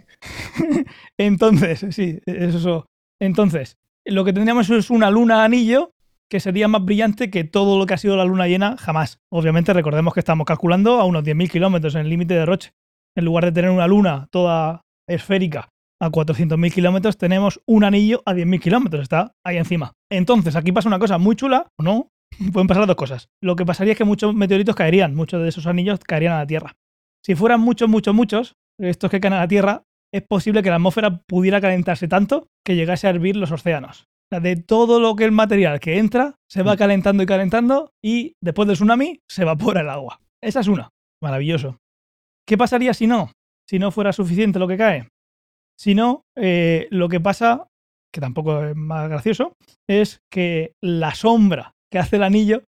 Entonces, sí, eso. Entonces, lo que tendríamos es una luna anillo que sería más brillante que todo lo que ha sido la luna llena jamás. Obviamente, recordemos que estamos calculando a unos 10.000 kilómetros en el límite de Roche. En lugar de tener una luna toda esférica a 400.000 kilómetros, tenemos un anillo a 10.000 kilómetros. Está ahí encima. Entonces, aquí pasa una cosa muy chula, o no, pueden pasar dos cosas. Lo que pasaría es que muchos meteoritos caerían, muchos de esos anillos caerían a la Tierra. Si fueran muchos, muchos, muchos, estos que caen a la Tierra, es posible que la atmósfera pudiera calentarse tanto que llegase a hervir los océanos. O sea, de todo lo que el material que entra se va calentando y calentando y después del tsunami se evapora el agua. Esa es una. Maravilloso. ¿Qué pasaría si no? Si no fuera suficiente lo que cae. Si no, eh, lo que pasa, que tampoco es más gracioso, es que la sombra que hace el anillo,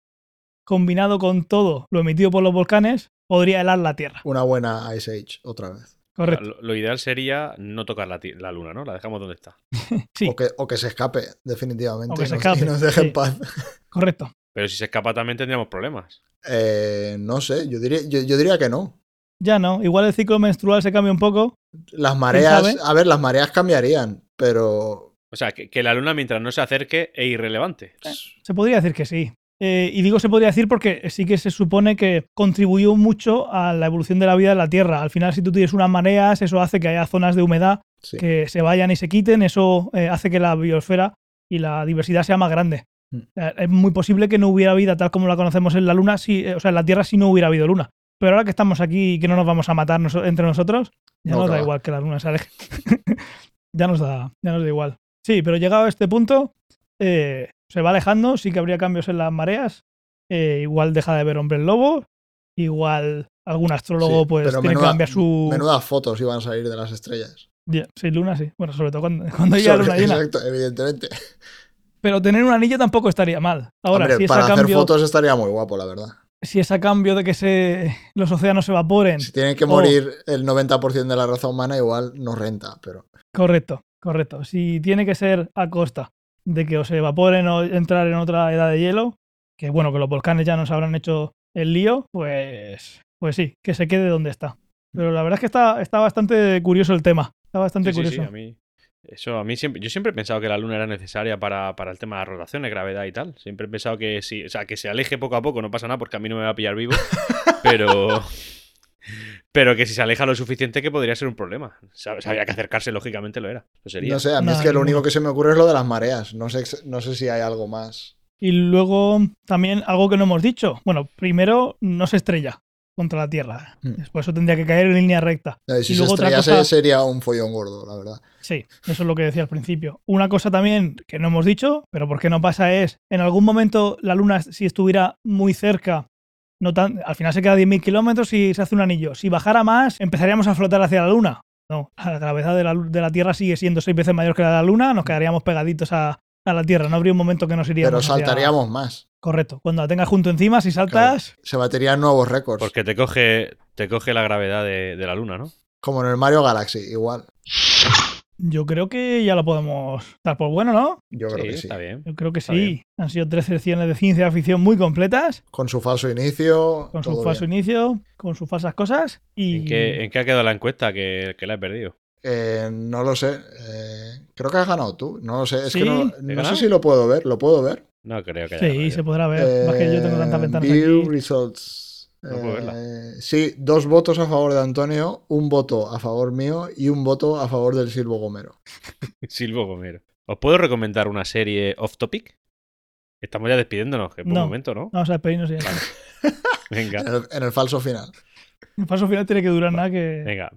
combinado con todo lo emitido por los volcanes, podría helar la Tierra. Una buena Ice Age, otra vez. Correcto. Lo, lo ideal sería no tocar la, la luna, ¿no? La dejamos donde está. Sí, O, que, o que se escape, definitivamente. O que y se nos- escape, Y nos deje sí. en paz. correcto. Pero si se escapa también tendríamos problemas. Eh, no sé, yo diría, yo, yo diría que no. Ya no. Igual el ciclo menstrual se cambia un poco. Las mareas, a ver, las mareas cambiarían, pero O sea, que, que la luna mientras no se acerque es irrelevante. Se podría decir que sí. Eh, y digo se podría decir porque sí que se supone que contribuyó mucho a la evolución de la vida en la Tierra. Al final, si tú tienes unas mareas, eso hace que haya zonas de humedad sí. que se vayan y se quiten. Eso eh, hace que la biosfera y la diversidad sea más grande. Mm. Es muy posible que no hubiera vida tal como la conocemos en la Luna, si, eh, o sea, en la Tierra si no hubiera habido Luna. Pero ahora que estamos aquí y que no nos vamos a matar entre nosotros, ya No, nos da igual que la Luna se aleje. ya, nos da, ya nos da igual. Sí, pero llegado a este punto, eh, se va alejando, sí que habría cambios en las mareas. eh, igual deja de ver hombres lobo. Igual algún astrólogo Sí, pues tiene que cambiar su... Menudas fotos iban a salir de las estrellas. Ya, sí, luna sí. Bueno, sobre todo cuando, cuando haya luna llena. Exacto, evidentemente. Pero tener un anillo tampoco estaría mal. Ahora, Hombre, si, es para a hacer cambio, fotos estaría muy guapo, la verdad. si es a cambio de que se, los océanos se evaporen. Si tiene que o- morir el 90% de la raza humana, igual no renta, pero Correcto, correcto. Si tiene que ser a costa de que o se evaporen o entrar en otra edad de hielo, que bueno, que los volcanes ya nos habrán hecho el lío, pues, pues sí, que se quede donde está. Pero la verdad es que está, está bastante curioso el tema. Está bastante Sí, sí, sí, curioso. a mí. Eso a mí siempre. Yo siempre he pensado que la luna era necesaria para, para el tema de las rotaciones, gravedad y tal. Siempre he pensado que sí. O sea, que se aleje poco a poco, no pasa nada porque a mí no me va a pillar vivo. pero. Pero que si se aleja lo suficiente que podría ser un problema. Sab- Sabía que acercarse, lógicamente lo era. Sería. no sé, a mí No, es que lo único que se me ocurre es lo de las mareas. No sé, no sé si hay algo más. Y luego también algo que no hemos dicho. Bueno, primero no se estrella contra la Tierra. Hmm. Después eso tendría que caer en línea recta. Eh, Si Y se luego otra estrellase cosa- sería un follón gordo, la verdad. Sí, eso es lo que decía al principio. Una cosa también que no hemos dicho, pero ¿por qué no pasa? Es, en algún momento la Luna, si estuviera muy cerca, no tan, al final se queda a 10.000 kilómetros y se hace un anillo. Si bajara más, empezaríamos a flotar hacia la Luna. No, la gravedad de la, de la Tierra sigue siendo seis veces mayor que la de la Luna, nos quedaríamos pegaditos a, a la Tierra. No habría un momento que nos iríamos. Pero hacia- saltaríamos más. Correcto. Cuando la tengas junto encima, si saltas, Se baterían nuevos récords. Porque te coge, te coge la gravedad de, de la luna, ¿no? Como en el Mario Galaxy, igual. Yo creo que ya lo podemos dar por bueno, ¿no? Yo creo sí, que sí. está bien. Yo creo que Está sí. bien. Han sido tres secciones de ciencia ficción muy completas. Con su falso inicio. con su falso bien. inicio, con sus falsas cosas. Y ¿En qué, ¿En qué ha quedado la encuesta que, que la he perdido? Eh, no lo sé. eh, creo que has ganado tú. No lo sé. Es Sí. que no, ¿He no sé si lo puedo ver. ¿Lo puedo ver? No creo que haya sí, ganado se podrá ver. Más que yo tengo tantas Eh, ventanas view aquí. results. No. Eh, sí, dos votos a favor de Antonio, un voto a favor mío y un voto a favor del Silvo Gomero. Silvo Gomero. ¿Os puedo recomendar una serie off topic? Estamos ya despidiéndonos, que buen No. momento, ¿no? Vamos a despedirnos ya. Venga, En el, en el falso final. El paso final tiene que durar nada que. venga.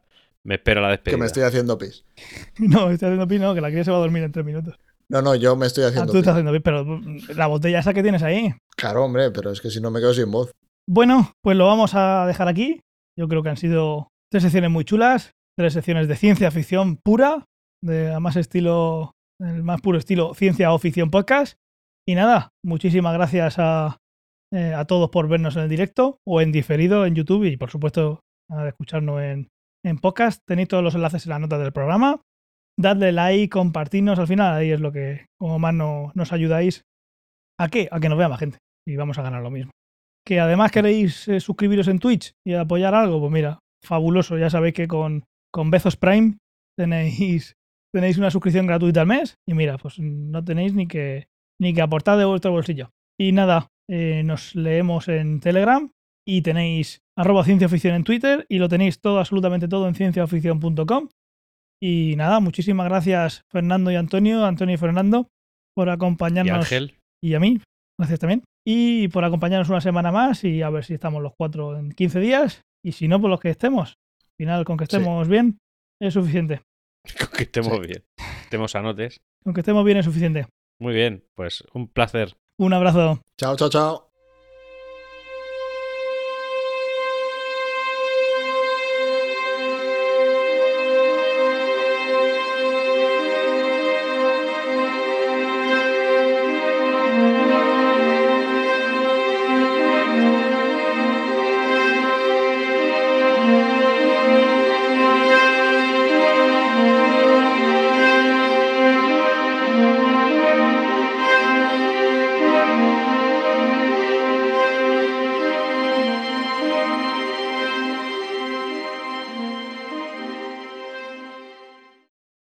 Me espero la despedida. Que me estoy haciendo pis. No, estoy haciendo pis, no, que la cría se va a dormir en tres minutos. No, no, yo me estoy Ah, haciendo tú estás haciendo pis, pero mm, la botella esa que tienes ahí. Claro, hombre, pero es que si no me quedo sin voz. Bueno, pues lo vamos a dejar aquí. Yo creo que han sido tres secciones muy chulas, tres secciones de ciencia ficción pura, de más estilo, el más puro estilo ciencia o ficción podcast. Y nada, muchísimas gracias a, eh, a todos por vernos en el directo o en diferido en YouTube y por supuesto a escucharnos en, en podcast. Tenéis todos los enlaces en las notas del programa. Dadle like, compartirnos, al final ahí es lo que como más no- nos ayudáis. ¿A qué? A que nos vea más gente y vamos a ganar lo mismo que además queréis eh, suscribiros en Twitch y apoyar algo, pues mira, fabuloso. Ya sabéis que con, con Bezos Prime tenéis, tenéis una suscripción gratuita al mes y mira, pues no tenéis ni que, ni que aportar de vuestro bolsillo. Y nada, eh, nos leemos en Telegram y tenéis arroba cienciaficción en Twitter y lo tenéis todo, absolutamente todo en cienciaficción.com. Y nada, muchísimas gracias Fernando y Antonio, Antonio y Fernando, por Y acompañarnos Ángel, y a mí. Gracias también. Y por acompañarnos una semana más y a ver si estamos los cuatro en 15 días. Y si no, pues los que estemos. Al final, con que estemos bien, es suficiente. con que estemos Sí. bien. Estemos anotes. Con que estemos bien es suficiente. Muy bien, pues un placer. Un abrazo. Chao, chao, chao.